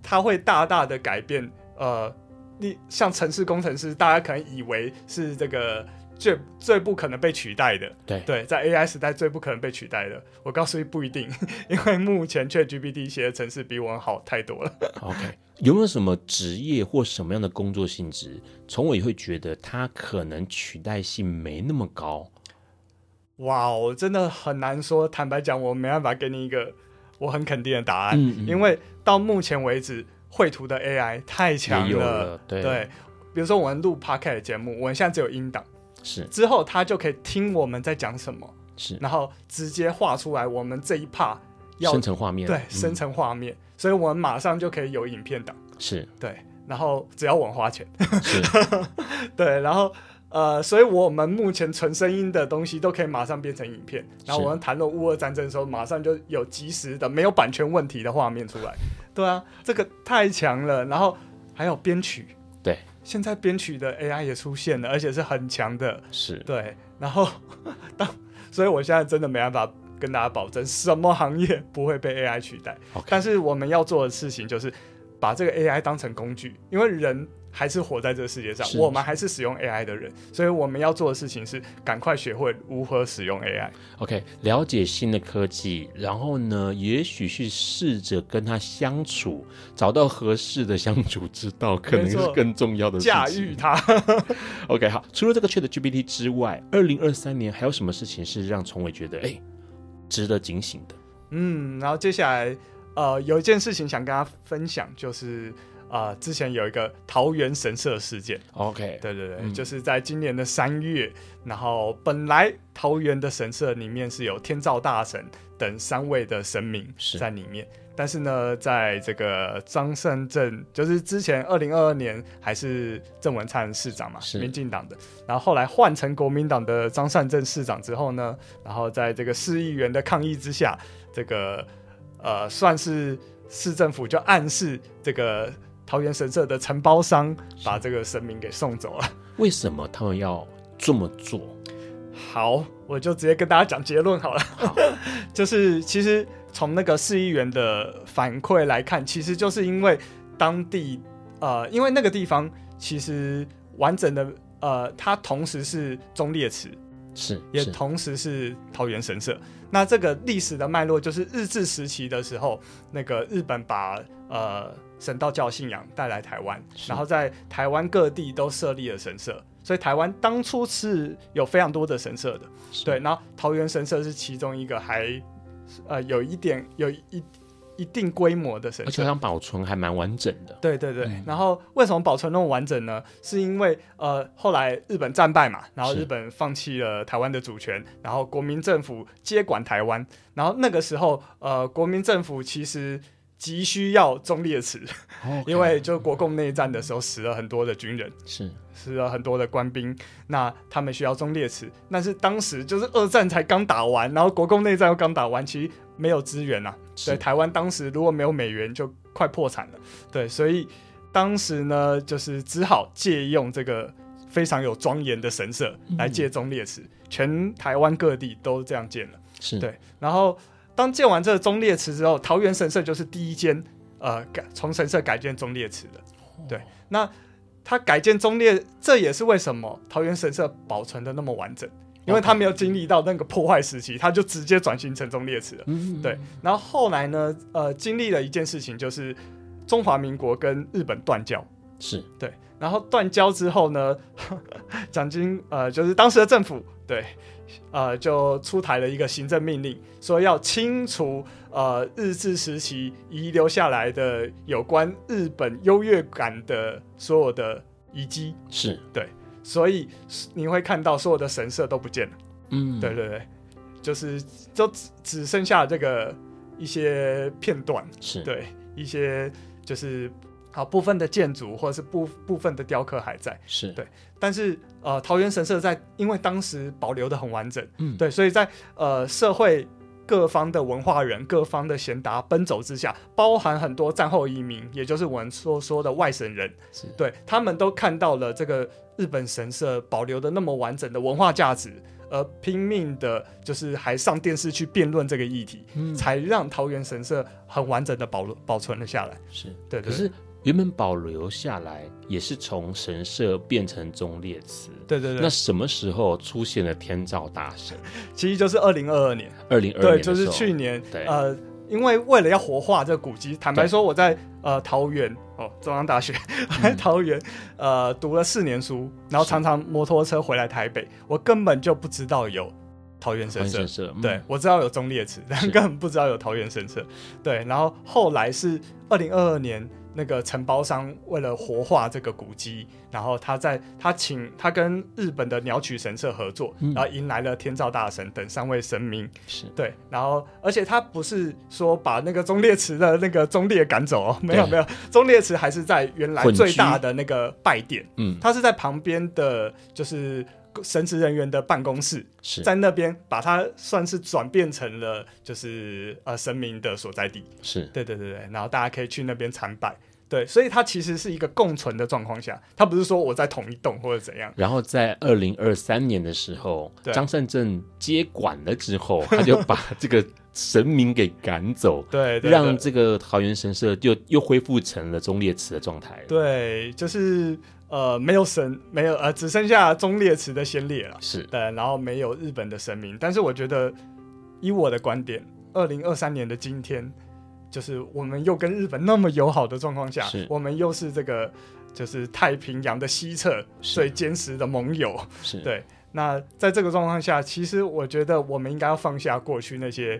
它会大大的改变。呃，你像城市工程师，大家可能以为是这个。最最不可能被取代的，对对，在 AI 时代最不可能被取代的。我告诉你不一定，因为目前 ChatGPT 写的程式比我们好太多了。OK，有没有什么职业或什么样的工作性质，从我也会觉得它可能取代性没那么高？哇，我真的很难说。坦白讲，我没办法给你一个我很肯定的答案，嗯嗯，因为到目前为止，绘图的 AI 太强了，了。对，对，比如说我们录 Podcast 节目，我们现在只有音档。是。之后，他就可以听我们在讲什么，是，然后直接画出来我们这一 part 要生成画面，对，嗯、生成画面，所以我们马上就可以有影片档。是。对，然后只要我们花钱，是，对，然后呃，所以我们目前纯声音的东西都可以马上变成影片。然后我们谈论乌俄战争的时候，马上就有及时的没有版权问题的画面出来。对啊，这个太强了。然后还有编曲，对，现在编曲的 AI 也出现了，而且是很强的。是对，然后 当，所以我现在真的没办法跟大家保证什么行业不会被 AI 取代。但是我们要做的事情就是把这个 AI 当成工具，因为人。还是活在这个世界上，我们还是使用 AI 的人，所以我们要做的事情是赶快学会如何使用 AI。OK，了解新的科技，然后呢，也许去试着跟他相处，找到合适的相处之道，可能是更重要的事情。驾驭它。OK，好，除了这个 ChatGPT 之外，二零二三年还有什么事情是让崇伟觉得哎值得警醒的？嗯，然后接下来呃有一件事情想跟大家分享，就是。啊、呃，之前有一个桃园神社事件。OK，对对对，嗯、就是在今年的三月，然后本来桃园的神社里面是有天照大神等三位的神明在里面，是但是呢，在这个张善政，就是之前二零二二年还是郑文灿市长嘛，是民进党的，然后后来换成国民党的张善政市长之后呢，然后在这个市议员的抗议之下，这个呃，算是市政府就暗示这个。桃园神社的承包商把这个神明给送走了。为什么他们要这么做？好，我就直接跟大家讲结论好了。好 就是其实从那个市议员的反馈来看，其实就是因为当地呃，因为那个地方其实完整的呃，它同时是忠烈祠，是，是也同时是桃园神社。那这个历史的脉络就是日治时期的时候，那个日本把呃。神道教信仰带来台湾，然后在台湾各地都设立了神社，所以台湾当初是有非常多的神社的。对，然后桃园神社是其中一个还呃有一点有一一定规模的神社，而且好像保存还蛮完整的。对对对，嗯、然后为什么保存那么完整呢？是因为呃后来日本战败嘛，然后日本放弃了台湾的主权，然后国民政府接管台湾，然后那个时候呃国民政府其实。急需要忠烈祠.因为就国共内战的时候死了很多的军人，是死了很多的官兵，那他们需要忠烈祠。但是当时就是二战才刚打完，然后国共内战又刚打完，其实没有资源啊。是对，台湾当时如果没有美元，就快破产了。对，所以当时呢，就是只好借用这个非常有庄严的神社来建忠烈祠，嗯、全台湾各地都这样建了。是对，然后。当建完这个忠烈祠之后，桃园神社就是第一间呃改从神社改建忠烈祠的。对，那它改建忠烈，这也是为什么桃园神社保存的那么完整，因为它没有经历到那个破坏时期，它就直接转型成忠烈祠了。嗯、对，然后后来呢，呃，经历了一件事情，就是中华民国跟日本断交。是对，然后断交之后呢，蒋经呃就是当时的政府对。呃，就出台了一个行政命令，说要清除呃日治时期遗留下来的有关日本优越感的所有的遗迹。是对，所以你会看到所有的神社都不见了。嗯，对对对，就是就只只剩下这个一些片段。是对一些就是。好，部分的建筑或者是部部分的雕刻还在，是对，但是呃，桃园神社在因为当时保留的很完整，嗯，对，所以在呃社会各方的文化人、各方的贤达奔走之下，包含很多战后移民，也就是我们所说，说的外省人，是对，他们都看到了这个日本神社保留的那么完整的文化价值，而拼命的就是还上电视去辩论这个议题，嗯，才让桃园神社很完整的保保存了下来，是对，对，可是。原本保留下来也是从神社变成忠烈祠，对对对。那什么时候出现了天照大神？其实就是二零二二年，二零二对，就是去年。对呃，因为为了要活化这个古迹，坦白说，我在呃桃园哦中央大学在 桃园呃读了四年书，然后常常摩托车回来台北，我根本就不知道有桃园神社。神社嗯、对，我知道有忠烈祠，但根本不知道有桃园神社。对，然后后来是二零二二年。那个承包商为了活化这个古迹，然后他在他请他跟日本的鸟取神社合作，嗯、然后迎来了天照大神等三位神明。是对，然后而且他不是说把那个忠烈祠的那个忠烈赶走哦，没有没有，忠烈祠还是在原来最大的那个拜殿，嗯，他是在旁边的，就是。神职人员的办公室是在那边，把它算是转变成了就是呃神明的所在地。是对对对对，然后大家可以去那边参拜。对，所以它其实是一个共存的状况下，它不是说我在同一栋或者怎样。然后在二零二三年的时候，张善政接管了之后，他就把这个神明给赶走，对，对，对，让这个桃园神社就又恢复成了忠烈祠的状态。对，就是。呃，没有神，没有呃，只剩下忠烈祠的先烈了。是对，然后没有日本的神明。但是我觉得，以我的观点，二零二三年的今天，就是我们又跟日本那么友好的状况下，我们又是这个就是太平洋的西侧最坚实的盟友。是对。那在这个状况下，其实我觉得我们应该要放下过去那些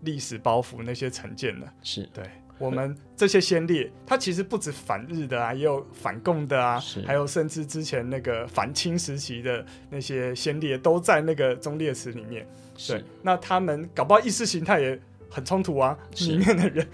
历史包袱、那些成见了。是对。我们这些先烈，他其实不止反日的啊，也有反共的啊，还有甚至之前那个反清时期的那些先烈，都在那个忠烈祠里面。对，那他们搞不好意识形态也很冲突啊，里面的人。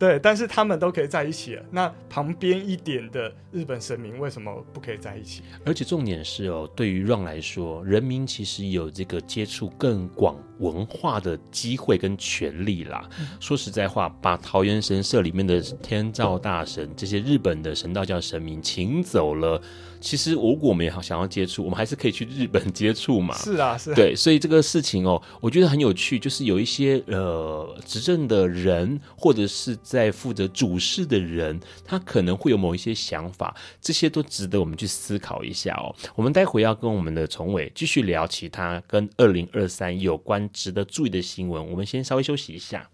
对，但是他们都可以在一起了。那旁边一点的日本神明为什么不可以在一起？而且重点是哦，对于 Ron 来说，人民其实有这个接触更广文化的机会跟权利啦。嗯、说实在话，把桃园神社里面的天照大神这些日本的神道教神明请走了。其实，如果我们也好想要接触，我们还是可以去日本接触嘛。是啊，是啊。对，所以这个事情哦，我觉得很有趣，就是有一些呃执政的人，或者是在负责主事的人，他可能会有某一些想法，这些都值得我们去思考一下哦。我们待会要跟我们的崇伟继续聊其他跟二零二三有关值得注意的新闻，我们先稍微休息一下。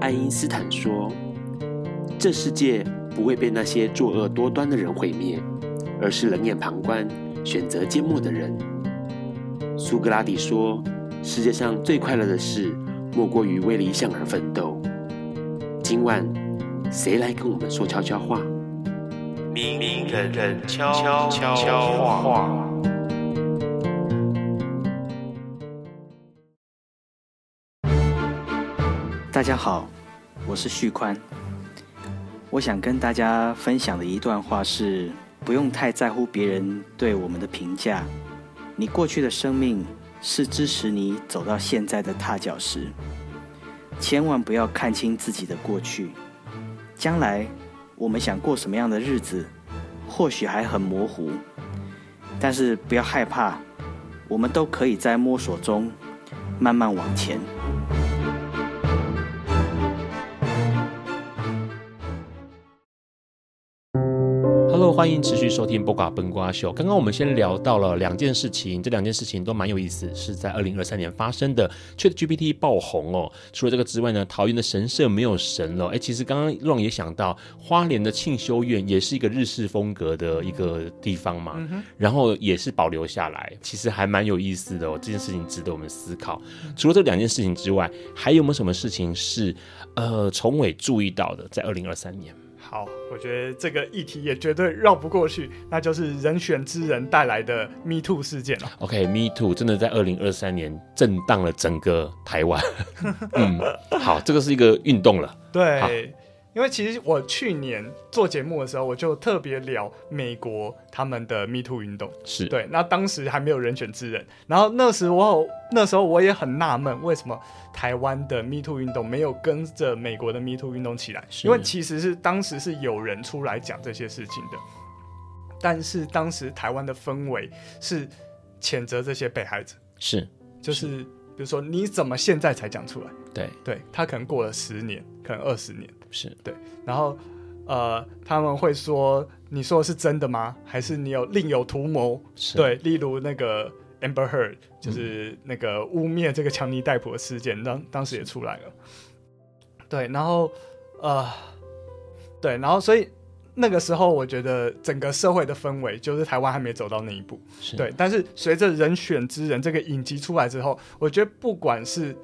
爱因斯坦说。这世界不会被那些作恶多端的人毁灭，而是冷眼旁观、选择缄默的人。苏格拉底说：“世界上最快乐的事，莫过于为理想而奋斗。”今晚，谁来跟我们说悄悄话？明人人悄悄悄话。大家好，我是旭宽。我想跟大家分享的一段话是：不用太在乎别人对我们的评价。你过去的生命是支持你走到现在的踏脚石。千万不要看清自己的过去。将来我们想过什么样的日子，或许还很模糊。但是不要害怕，我们都可以在摸索中慢慢往前。欢迎持续收听《播瓜崩瓜秀》。刚刚我们先聊到了两件事情，这两件事情都蛮有意思，是在二零二三年发生的。ChatGPT 爆红哦。除了这个之外呢，桃园的神社没有神了。哎，其实刚刚 Ron 也想到，花莲的庆修院也是一个日式风格的一个地方嘛，嗯、然后也是保留下来，其实还蛮有意思的哦。这件事情值得我们思考。除了这两件事情之外，还有没有什么事情是呃崇伟注意到的？在二零二三年。好，我觉得这个议题也绝对绕不过去，那就是人选之人带来的 Me Too 事件了。OK，Me Too 真的在二零二三年震荡了整个台湾。嗯，好，这个是一个运动了。对。因为其实我去年做节目的时候，我就特别聊美国他们的 Me Too 运动，是对。那当时还没有人选之人，然后那时我那时候我也很纳闷，为什么台湾的 Me Too 运动没有跟着美国的 Me Too 运动起来？因为其实是当时是有人出来讲这些事情的，但是当时台湾的氛围是谴责这些被害者，是就是比如说你怎么现在才讲出来？对对，他可能过了十年，可能二十年。是对，然后，呃，他们会说，你说的是真的吗？还是你有另有图谋？是对，例如那个 Amber Heard，就是那个污蔑这个强尼戴普的事件，当当时也出来了。对，然后，呃，对，然后，所以那个时候，我觉得整个社会的氛围就是台湾还没走到那一步。是对，但是随着人选之人这个影集出来之后，我觉得不管是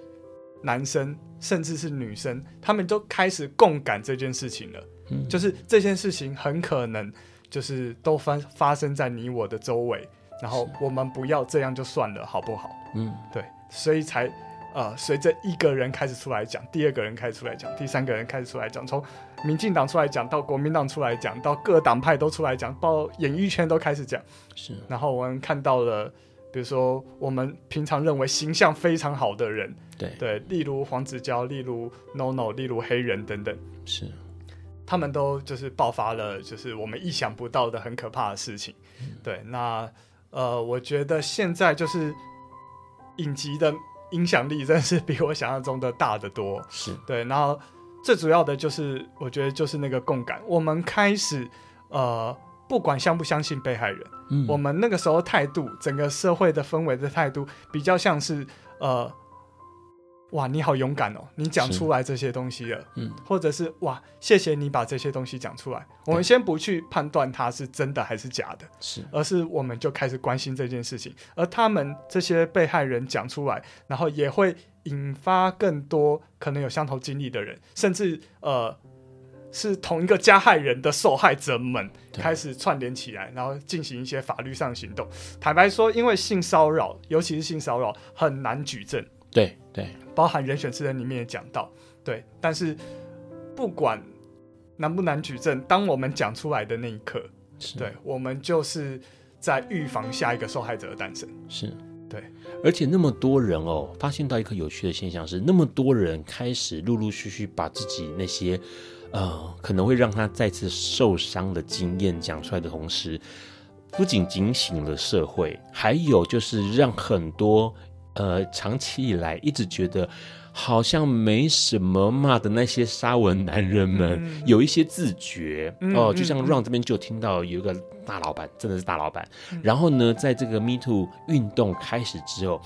男生甚至是女生，他们都开始共感这件事情了。嗯，就是这件事情很可能就是都发发生在你我的周围，然后我们不要这样就算了，好不好？嗯，对，所以才呃，随着一个人开始出来讲，第二个人开始出来讲，第三个人开始出来讲，从民进党出来讲到国民党出来讲，到各党派都出来讲，到演艺圈都开始讲，是。然后我们看到了，比如说我们平常认为形象非常好的人，对对，例如黄子佼，例如 NONO，例如黑人等等，是。他们都就是爆发了，就是我们意想不到的很可怕的事情。嗯、对，那呃，我觉得现在就是影集的影响力真的是比我想象中的大得多。是对，然后最主要的就是我觉得就是那个共感，我们开始呃，不管相不相信被害人，嗯，我们那个时候态度，整个社会的氛围的态度比较像是呃。哇，你好勇敢哦！你讲出来这些东西了，嗯，或者是哇，谢谢你把这些东西讲出来。我们先不去判断它是真的还是假的，是，而是我们就开始关心这件事情。而他们这些被害人讲出来，然后也会引发更多可能有相同经历的人，甚至呃是同一个加害人的受害者们开始串联起来，然后进行一些法律上行动。坦白说，因为性骚扰，尤其是性骚扰，很难举证。对对，包含人选之人里面也讲到，对，但是不管难不难举证，当我们讲出来的那一刻，对，我们就是在预防下一个受害者的诞生。是，对，而且那么多人哦，发现到一个有趣的现象是，那么多人开始陆陆续续把自己那些呃可能会让他再次受伤的经验讲出来的同时，不仅警醒了社会，还有就是让很多。呃，长期以来一直觉得好像没什么嘛的那些沙文男人们，嗯、有一些自觉、嗯、哦，就像 Ron 这边就听到有一个大老板，嗯、真的是大老板、嗯，然后呢，在这个 Me Too 运动开始之后。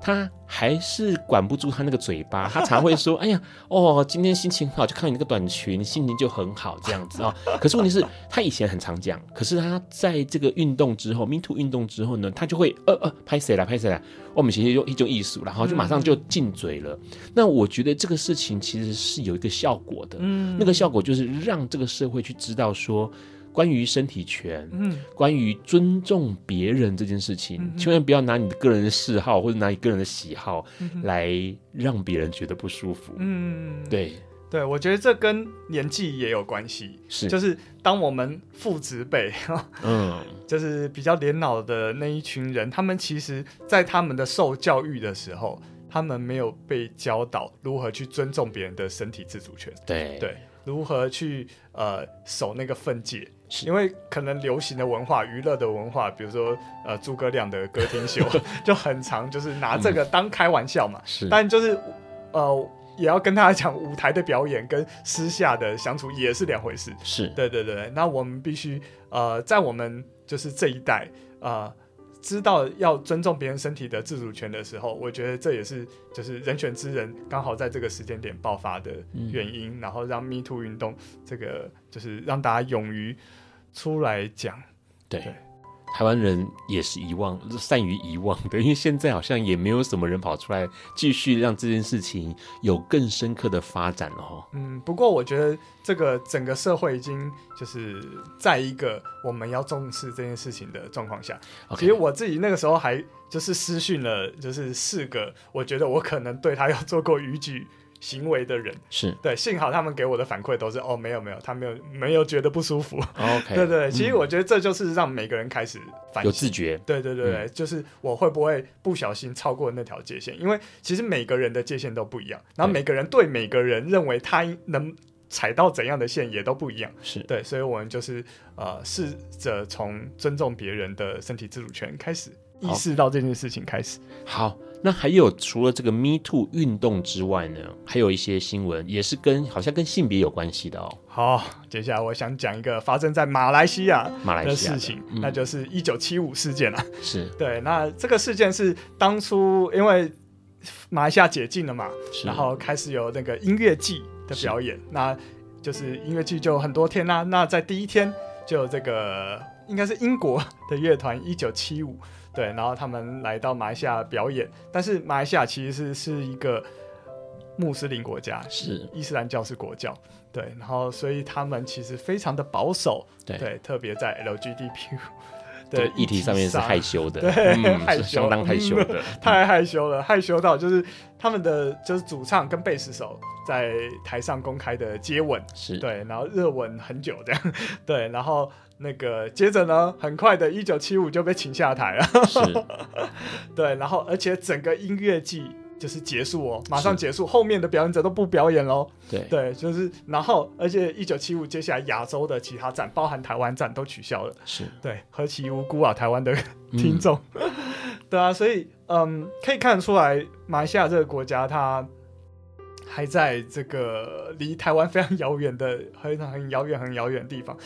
他还是管不住他那个嘴巴，他常会说：“哎呀，哦，今天心情好，就看你那个短裙，心情就很好这样子啊。哦”可是问题是，他以前很常讲，可是他在这个运动之后，Me Too 运动之后呢，他就会呃呃拍谁来拍谁来，我们其实就一种艺术，然后就马上就进嘴了、嗯。那我觉得这个事情其实是有一个效果的，嗯，那个效果就是让这个社会去知道说。关于身体权，嗯，关于尊重别人这件事情，嗯，千万不要拿你的个人的嗜好或者拿你个人的喜好来让别人觉得不舒服。嗯，对。对，我觉得这跟年纪也有关系，是。就是当我们父执辈，嗯，就是比较年老的那一群人，他们其实在他们的受教育的时候，他们没有被教导如何去尊重别人的身体自主权，对。对，如何去呃守那个分界。因为可能流行的文化、娱乐的文化，比如说呃诸葛亮的歌厅秀 就很常，就是拿这个当开玩笑嘛。是，但就是呃也要跟大家讲，舞台的表演跟私下的相处也是两回事。是，对对对。那我们必须呃在我们就是这一代呃知道要尊重别人身体的自主权的时候，我觉得这也是就是人选之人刚好在这个时间点爆发的原因，嗯、然后让 Me Too 运动这个就是让大家勇于。出来讲，对，台湾人也是遗忘，善于遗忘的，因为现在好像也没有什么人跑出来继续让这件事情有更深刻的发展了哈。嗯，不过我觉得这个整个社会已经就是在一个我们要重视这件事情的状况下。其实我自己那个时候还就是私讯了，就是四个，我觉得我可能对他有做过逾矩。行为的人是对，幸好他们给我的反馈都是哦，没有没有，他没有没有觉得不舒服。OK，对，对对，其实我觉得这就是让每个人开始反有自觉。对对对对，嗯，就是我会不会不小心超过那条界限？因为其实每个人的界限都不一样，然后每个人对每个人认为他能踩到怎样的线也都不一样。是对，所以我们就是呃，试着从尊重别人的身体自主权开始，意识到这件事情开始。好。那还有除了这个 Me Too 运动之外呢，还有一些新闻也是跟好像跟性别有关系的哦。好，接下来我想讲一个发生在马来西亚马来西亚的事情，那就是一九七五事件了。是对，那这个事件是当初因为马来西亚解禁了嘛，然后开始有那个音乐季的表演，那就是音乐季就很多天啦。那在第一天就有这个应该是英国的乐团一九七五。对，然后他们来到马来西亚表演，但是马来西亚其实是是一个穆斯林国家，是。伊斯兰教是国教，对，然后所以他们其实非常的保守，对，对特别在 LGBTQ 的 议题上面是害羞的，对，嗯、害羞，相当害羞的，嗯、太害羞了，害羞到就是他们的就是主唱跟贝斯手在台上公开的接吻，是。对，然后热吻很久这样，对，然后那个接着呢，很快的一九七五就被请下台了，是，对，然后而且整个音乐季。就是结束哦，马上结束，后面的表演者都不表演喽。对对，就是然后，而且一九七五接下来亚洲的其他站，包含台湾站都取消了。是对，何其无辜啊，台湾的听众。嗯、对啊，所以嗯，可以看得出来，马来西亚这个国家，它还在这个离台湾非常遥远的、很很遥远、很遥远的地方。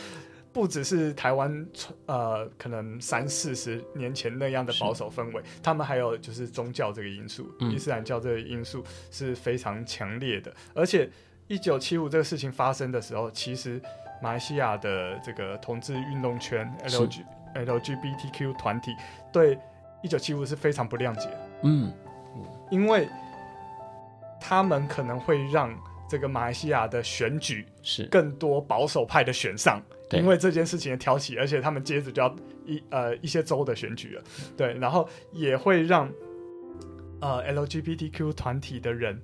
不只是台湾，呃，可能三四十年前那样的保守氛围，他们还有就是宗教这个因素，嗯、伊斯兰教这个因素是非常强烈的。而且，一九七五这个事情发生的时候，其实马来西亚的这个同志运动圈 LG LGBTQ 团体对一九七五是非常不谅解，嗯，因为他们可能会让这个马来西亚的选举是。更多保守派的选上。因为这件事情的挑起，而且他们接着就要一呃一些州的选举了，对，然后也会让呃 LGBTQ 团体的人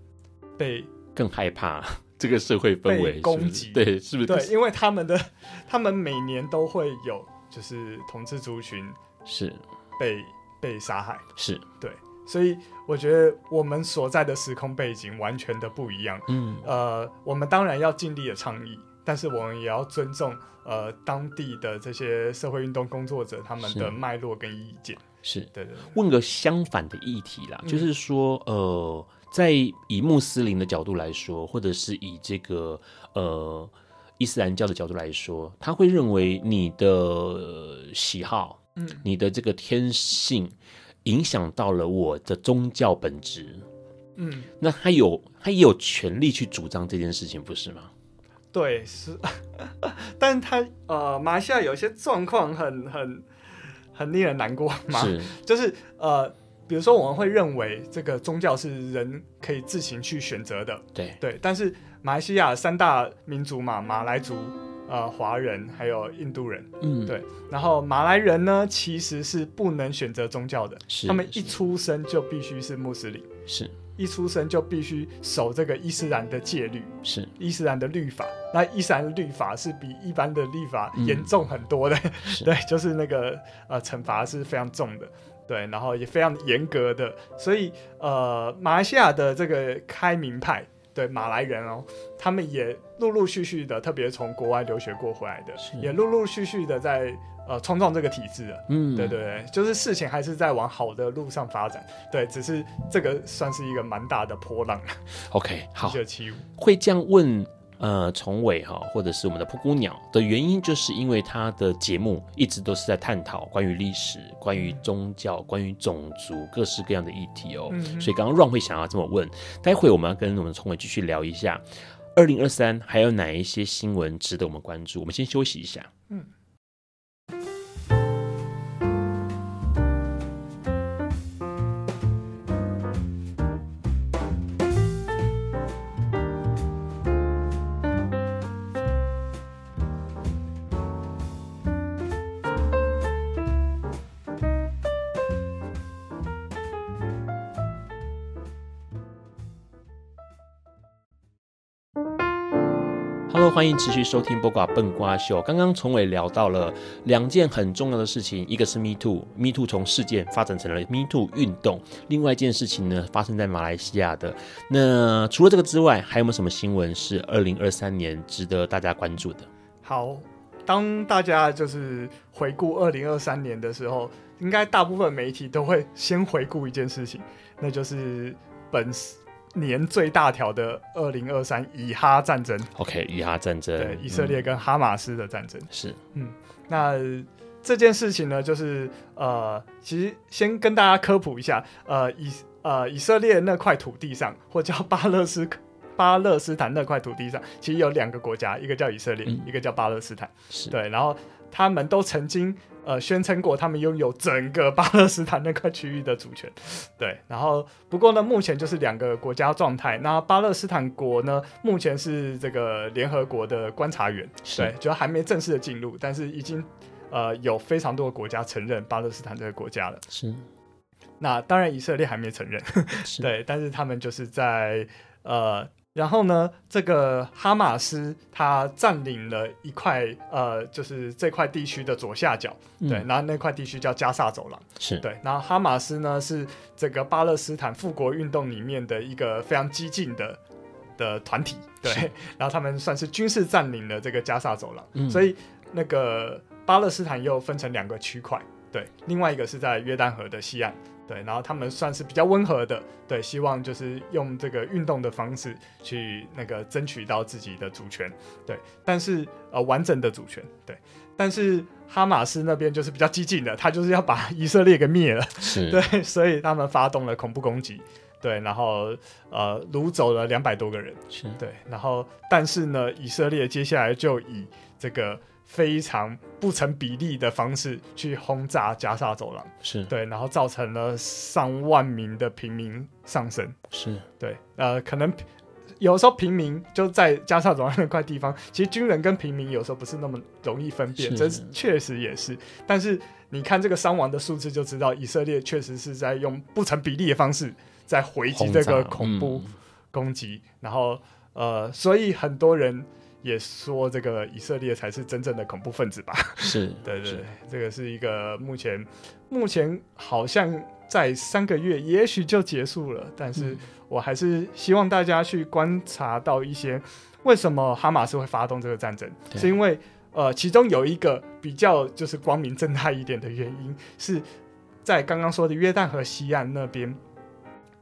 被更害怕 这个社会氛围攻击，对，是不是？对，因为他们的他们每年都会有就是同志族群是。被被杀害，是。对，所以我觉得我们所在的时空背景完全的不一样，嗯，呃，我们当然要尽力的倡议。但是我们也要尊重呃当地的这些社会运动工作者他们的脉络跟意见。是，对，对对。问个相反的议题啦，嗯、就是说呃，在以穆斯林的角度来说，或者是以这个呃伊斯兰教的角度来说，他会认为你的喜好，嗯，你的这个天性影响到了我的宗教本质，嗯，那他有他也有权利去主张这件事情，不是吗？对，是，但是他呃，马来西亚有一些状况很很很令人难过嘛，是，就是呃，比如说我们会认为这个宗教是人可以自行去选择的，对。对，但是马来西亚三大民族嘛，马来族、呃华人还有印度人，嗯，对，然后马来人呢其实是不能选择宗教的，是，他们一出生就必须是穆斯林，是。一出生就必须守这个伊斯兰的戒律，是伊斯兰的律法。那伊斯兰的律法是比一般的律法严重很多的，嗯、对，就是那个呃惩罚是非常重的，对，然后也非常严格的。所以呃，马来西亚的这个开明派，对马来人哦，他们也陆陆续续的，特别从国外留学过回来的，也陆陆续续的在。呃，冲撞这个体制的，嗯，对对对，就是事情还是在往好的路上发展，对，只是这个算是一个蛮大的波浪。OK，好，一九七五。会这样问，呃，崇伟哈，或者是我们的噗咕鸟的原因，就是因为他的节目一直都是在探讨关于历史、关于宗教、关于种族各式各样的议题哦，嗯、所以刚刚 Ron 会想要这么问，待会我们要跟我们崇伟继续聊一下，二零二三还有哪一些新闻值得我们关注？我们先休息一下，嗯。欢迎持续收听播瓜笨瓜秀。刚刚从伟聊到了两件很重要的事情，一个是 Me Too，Me Too 从事件发展成了 Me Too 运动。另外一件事情呢，发生在马来西亚的。那除了这个之外，还有没有什么新闻是二零二三年值得大家关注的？好，当大家就是回顾二零二三年的时候，应该大部分媒体都会先回顾一件事情，那就是本年最大条的二零二三以哈战争，OK，以哈战争，对，以色列跟哈马斯的战争，嗯、是，嗯，那这件事情呢，就是呃，其实先跟大家科普一下，呃，以呃以色列那块土地上，或叫巴勒斯 巴勒斯坦那块土地上，其实有两个国家，一个叫以色列，嗯、一个叫巴勒斯坦，是，对，然后他们都曾经呃宣称过，他们拥有整个巴勒斯坦那块区域的主权。对，然后不过呢，目前就是两个国家状态。那巴勒斯坦国呢，目前是这个联合国的观察员，对，就还没正式的进入，但是已经呃有非常多的国家承认巴勒斯坦这个国家了。是。那当然，以色列还没承认，对，但是他们就是在呃。然后呢，这个哈马斯他占领了一块呃，就是这块地区的左下角，嗯、对，然后那块地区叫加萨走廊，是对。然后哈马斯呢是这个巴勒斯坦复国运动里面的一个非常激进的的团体，对。然后他们算是军事占领了这个加萨走廊，嗯、所以那个巴勒斯坦又分成两个区块，对，另外一个是在约旦河的西岸。对，然后他们算是比较温和的，对，希望就是用这个运动的方式去那个争取到自己的主权，对，但是呃完整的主权，对，但是哈马斯那边就是比较激进的，他就是要把以色列给灭了，是 对，所以他们发动了恐怖攻击，对，然后呃掳走了两百多个人，是对，然后但是呢，以色列接下来就以这个。非常不成比例的方式去轰炸加沙走廊，是。对，然后造成了上万名的平民丧生，是。对，呃，可能有时候平民就在加沙走廊那块地方，其实军人跟平民有时候不是那么容易分辨，这确实也是。但是你看这个伤亡的数字就知道，以色列确实是在用不成比例的方式在回击这个恐怖攻击，嗯、然后呃，所以很多人。也说这个以色列才是真正的恐怖分子吧？是 对对，是这个是一个目前目前好像在三个月也许就结束了，但是我还是希望大家去观察到一些为什么哈马斯会发动这个战争，是因为呃，其中有一个比较就是光明正大一点的原因是在刚刚说的约旦河西岸那边，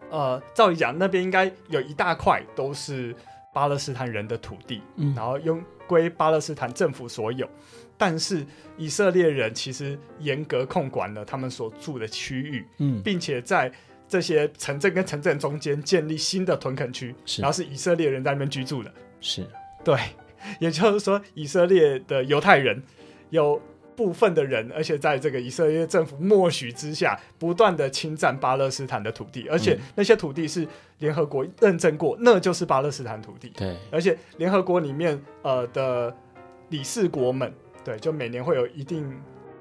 呃，照理讲那边应该有一大块都是。巴勒斯坦人的土地，嗯，然后用归巴勒斯坦政府所有，但是以色列人其实严格控管了他们所住的区域，嗯，并且在这些城镇跟城镇中间建立新的屯垦区，然后是以色列人在那边居住的，是。对，也就是说以色列的犹太人有。部分的人，而且在这个以色列政府默许之下，不断的侵占巴勒斯坦的土地，而且那些土地是联合国认证过，那就是巴勒斯坦土地。对，而且联合国里面呃的理事国们，对，就每年会有一定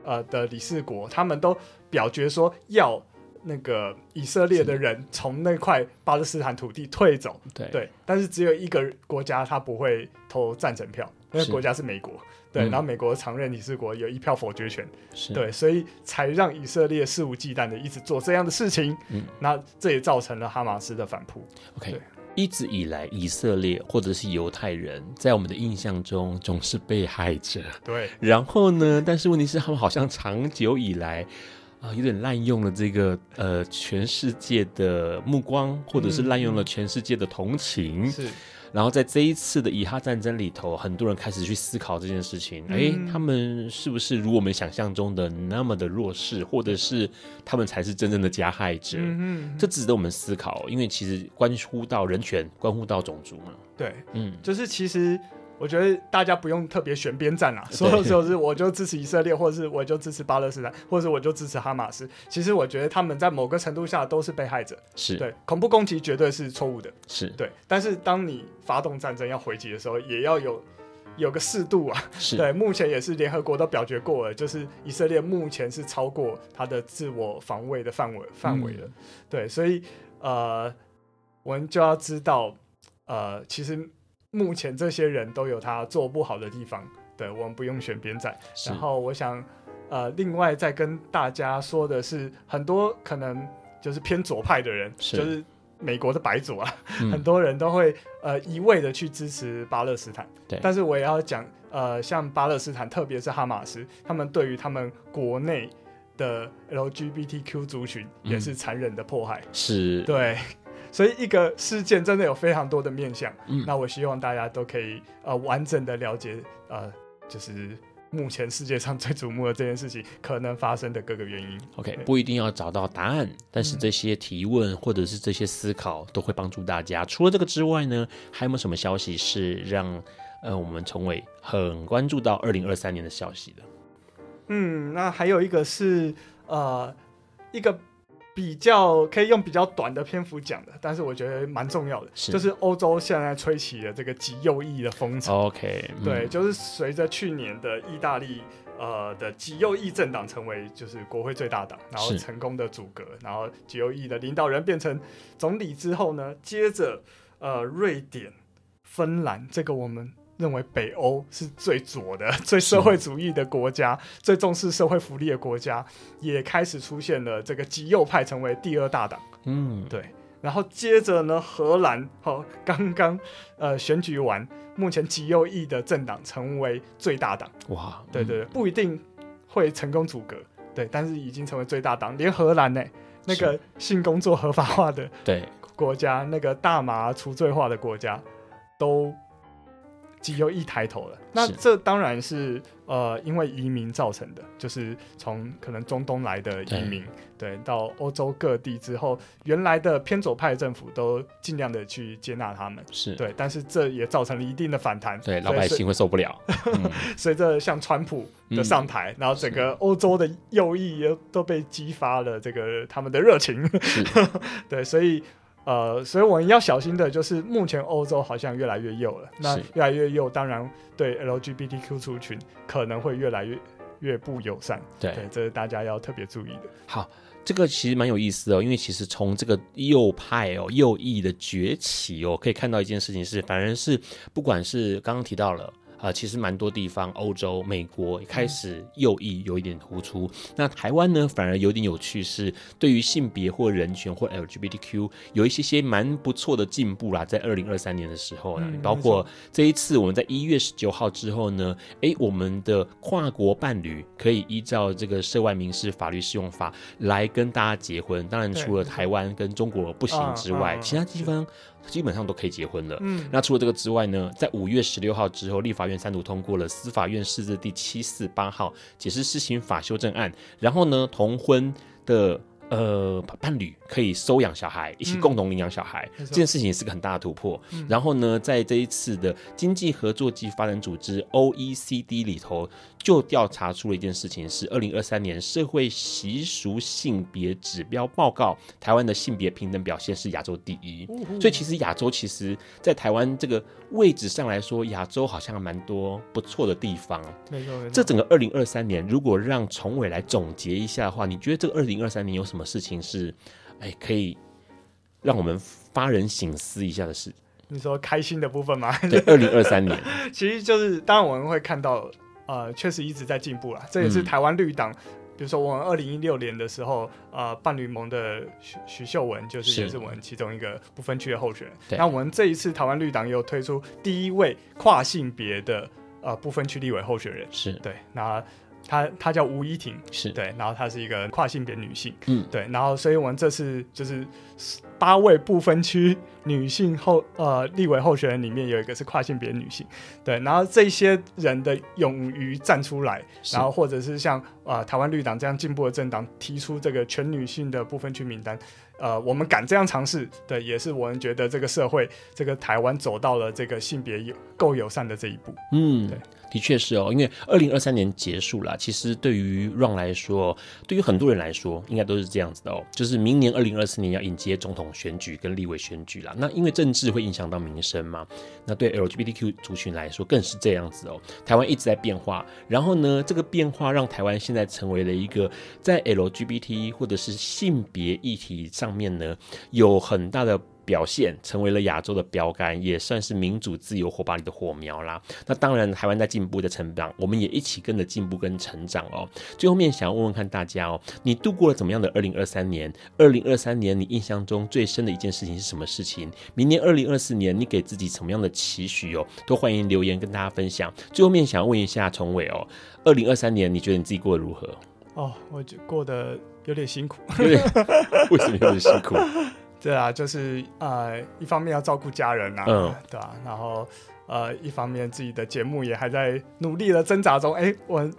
呃的理事国，他们都表决说要那个以色列的人从那块巴勒斯坦土地退走。对，对，但是只有一个国家他不会投赞成票，那个国家是美国。对，然后美国常任理事国有一票否决权，是对，所以才让以色列肆无忌惮的一直做这样的事情。嗯，那这也造成了哈马斯的反扑。OK，一直以来，以色列或者是犹太人在我们的印象中总是被害者。对，然后呢？但是问题是，他们好像长久以来啊、呃，有点滥用了这个呃全世界的目光，或者是滥用了全世界的同情。嗯、是。然后在这一次的以哈战争里头，很多人开始去思考这件事情。哎、嗯，他们是不是如我们想象中的那么的弱势，或者是他们才是真正的加害者？嗯，这值得我们思考，因为其实关乎到人权，关乎到种族嘛。对，嗯，就是其实。我觉得大家不用特别选边站啦，所有就是我就支持以色列，或者是我就支持巴勒斯坦，或者是我就支持哈马斯。其实我觉得他们在某个程度下都是被害者，是对恐怖攻击绝对是错误的，是对。但是当你发动战争要回击的时候，也要有有个适度啊。是对，目前也是联合国都表决过了，就是以色列目前是超过他的自我防卫的范围范围了。嗯、对，所以呃，我们就要知道呃，其实。目前这些人都有他做不好的地方，对，我们不用选边站。然后我想，呃，另外再跟大家说的是，很多可能就是偏左派的人，是就是美国的白左啊，嗯、很多人都会呃一味的去支持巴勒斯坦。对，但是我也要讲，呃，像巴勒斯坦，特别是哈马斯，他们对于他们国内的 LGBTQ 族群也是残忍的迫害。嗯、是，对。所以一个事件真的有非常多的面向，嗯，那我希望大家都可以呃完整的了解呃，就是目前世界上最瞩目的这件事情可能发生的各个原因。OK，不一定要找到答案，但是这些提问或者是这些思考都会帮助大家。除了这个之外呢，还有没有什么消息是让呃我们成为很关注到二零二三年的消息的？嗯，那还有一个是呃一个。比较可以用比较短的篇幅讲的，但是我觉得蛮重要的，是就是欧洲现在吹起了这个极右翼的风潮。OK，对，嗯、就是随着去年的意大利呃的极右翼政党成为就是国会最大党，然后成功的阻隔，然后极右翼的领导人变成总理之后呢，接着呃瑞典、芬兰这个我们。认为北欧是最左的、最社会主义的国家，最重视社会福利的国家，也开始出现了这个极右派成为第二大党。嗯，对。然后接着呢，荷兰哦，刚刚呃选举完，目前极右翼的政党成为最大党。哇，对对对，不一定会成功阻隔，对，但是已经成为最大党。连荷兰呢，那个性工作合法化的对国家，那个大麻除罪化的国家都。极右翼抬头了，那这当然是呃，因为移民造成的，就是从可能中东来的移民，对，对，到欧洲各地之后，原来的偏左派政府都尽量的去接纳他们，是。对，但是这也造成了一定的反弹，对，老百姓会受不了。随着像川普的上台，嗯、然后整个欧洲的右翼也都被激发了这个他们的热情，是。对，所以。呃，所以我们要小心的就是，目前欧洲好像越来越右了。那越来越右，当然对 LGBTQ 族群可能会越来越越不友善。对，对，这是大家要特别注意的。好，这个其实蛮有意思哦，因为其实从这个右派哦、右翼的崛起哦，可以看到一件事情是，反而是不管是刚刚提到了。啊、呃，其实蛮多地方，欧洲、美国也开始右翼有一点突出。嗯、那台湾呢，反而有点有趣，是对于性别或人权或 LGBTQ 有一些些蛮不错的进步啦。在二零二三年的时候呢，嗯、包括这一次我们在一月十九号之后呢，哎，我们的跨国伴侣可以依照这个涉外民事法律适用法来跟大家结婚。当然，除了台湾跟中国不行之外，其他地方。基本上都可以结婚了。嗯，那除了这个之外呢，在五月十六号之后，立法院三读通过了司法院释字第七四八号解释施行法修正案，然后呢，同婚的。呃，伴侣可以收养小孩，一起共同领养小孩，嗯、这件事情也是个很大的突破。嗯、然后呢，在这一次的经济合作及发展组织 （OECD） 里头，就调查出了一件事情，是二零二三年社会习俗性别指标报告，台湾的性别平等表现是亚洲第一。所以其实亚洲其实，在台湾这个位置上来说，亚洲好像蛮多不错的地方。没错。这整个二零二三年，如果让崇伟来总结一下的话，你觉得这个二零二三年有什么？什么事情是，哎，可以让我们发人省思一下的事？你说开心的部分吗？对，二零二三年，其实就是当然我们会看到，呃，确实一直在进步啦。这也是台湾绿党，嗯、比如说我们二零一六年的时候，呃，伴侣盟的许许秀文就是也是我们其中一个不分区的候选人。那我们这一次台湾绿党又推出第一位跨性别的呃不分区立委候选人，是。对那。她她叫吴依婷，是。对，然后她是一个跨性别女性，嗯，对，然后所以我们这次就是八位不分区女性候呃立委候选人里面有一个是跨性别女性，对，然后这些人的勇于站出来，然后或者是像呃台湾绿党这样进步的政党提出这个全女性的不分区名单，呃，我们敢这样尝试，对，也是我们觉得这个社会这个台湾走到了这个性别友够友善的这一步，嗯，对。的确是哦，因为二零二三年结束了，其实对于 Ron 来说，对于很多人来说，应该都是这样子的哦。就是明年二零二四年要迎接总统选举跟立委选举了，那因为政治会影响到民生嘛，那对 LGBTQ 族群来说更是这样子哦。台湾一直在变化，然后呢，这个变化让台湾现在成为了一个在 LGBT 或者是性别议题上面呢有很大的。表现成为了亚洲的标杆，也算是民主、自由、火把里的火苗啦。那当然，台湾在进步、在成长，我们也一起跟着进步跟成长哦。最后面想要问问看大家哦，你度过了怎么样的二零二三年？二零二三年你印象中最深的一件事情是什么事情？明年二零二四年你给自己什么样的期许哦？都欢迎留言跟大家分享。最后面想要问一下崇伟哦，二零二三年你觉得你自己过得如何？哦，我觉过得有点辛苦。有点？为什么有点辛苦？对啊，就是呃，一方面要照顾家人啊，嗯，对啊，然后呃，一方面自己的节目也还在努力的挣扎中。哎，我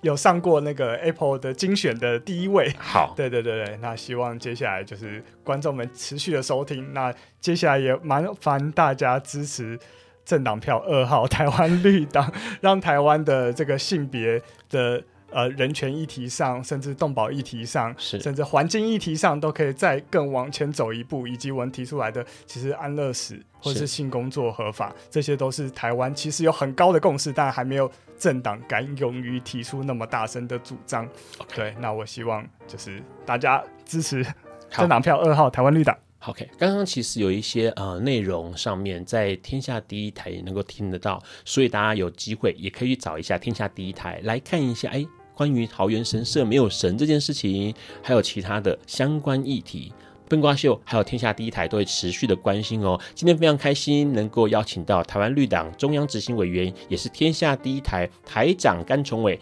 有上过那个 Apple 的精选的第一位，好，对对对对，那希望接下来就是观众们持续的收听，那接下来也麻烦大家支持政党票二号 台湾绿党，让台湾的这个性别的。呃人权议题上，甚至动保议题上，是甚至环境议题上，都可以再更往前走一步。以及我们提出来的，其实安乐死或者是性工作合法，这些都是台湾其实有很高的共识，但还没有政党敢勇于提出那么大声的主张。对，那我希望就是大家支持政党票二号台湾绿党。OK，刚刚其实有一些呃内容上面在天下第一台也能够听得到，所以大家有机会也可以去找一下天下第一台来看一下，哎，关于桃园神社没有神这件事情，还有其他的相关议题，笨瓜秀还有天下第一台都会持续的关心哦。今天非常开心能够邀请到台湾绿党中央执行委员，也是天下第一台台长甘崇伟。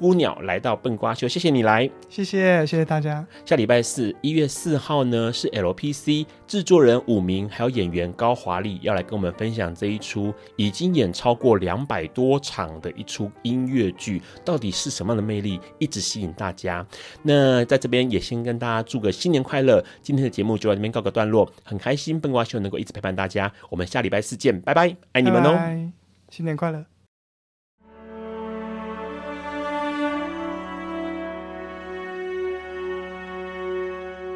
乌鸟来到笨瓜秀，谢谢你来，谢谢谢谢大家。下礼拜四一月四号呢，是 LPC 制作人武明，还有演员高华丽要来跟我们分享这一出已经演超过两百多场的一出音乐剧，到底是什么样的魅力，一直吸引大家。那在这边也先跟大家祝个新年快乐。今天的节目就到这边告个段落，很开心笨瓜秀能够一直陪伴大家，我们下礼拜四见，拜拜，爱你们哦，拜，新年快乐。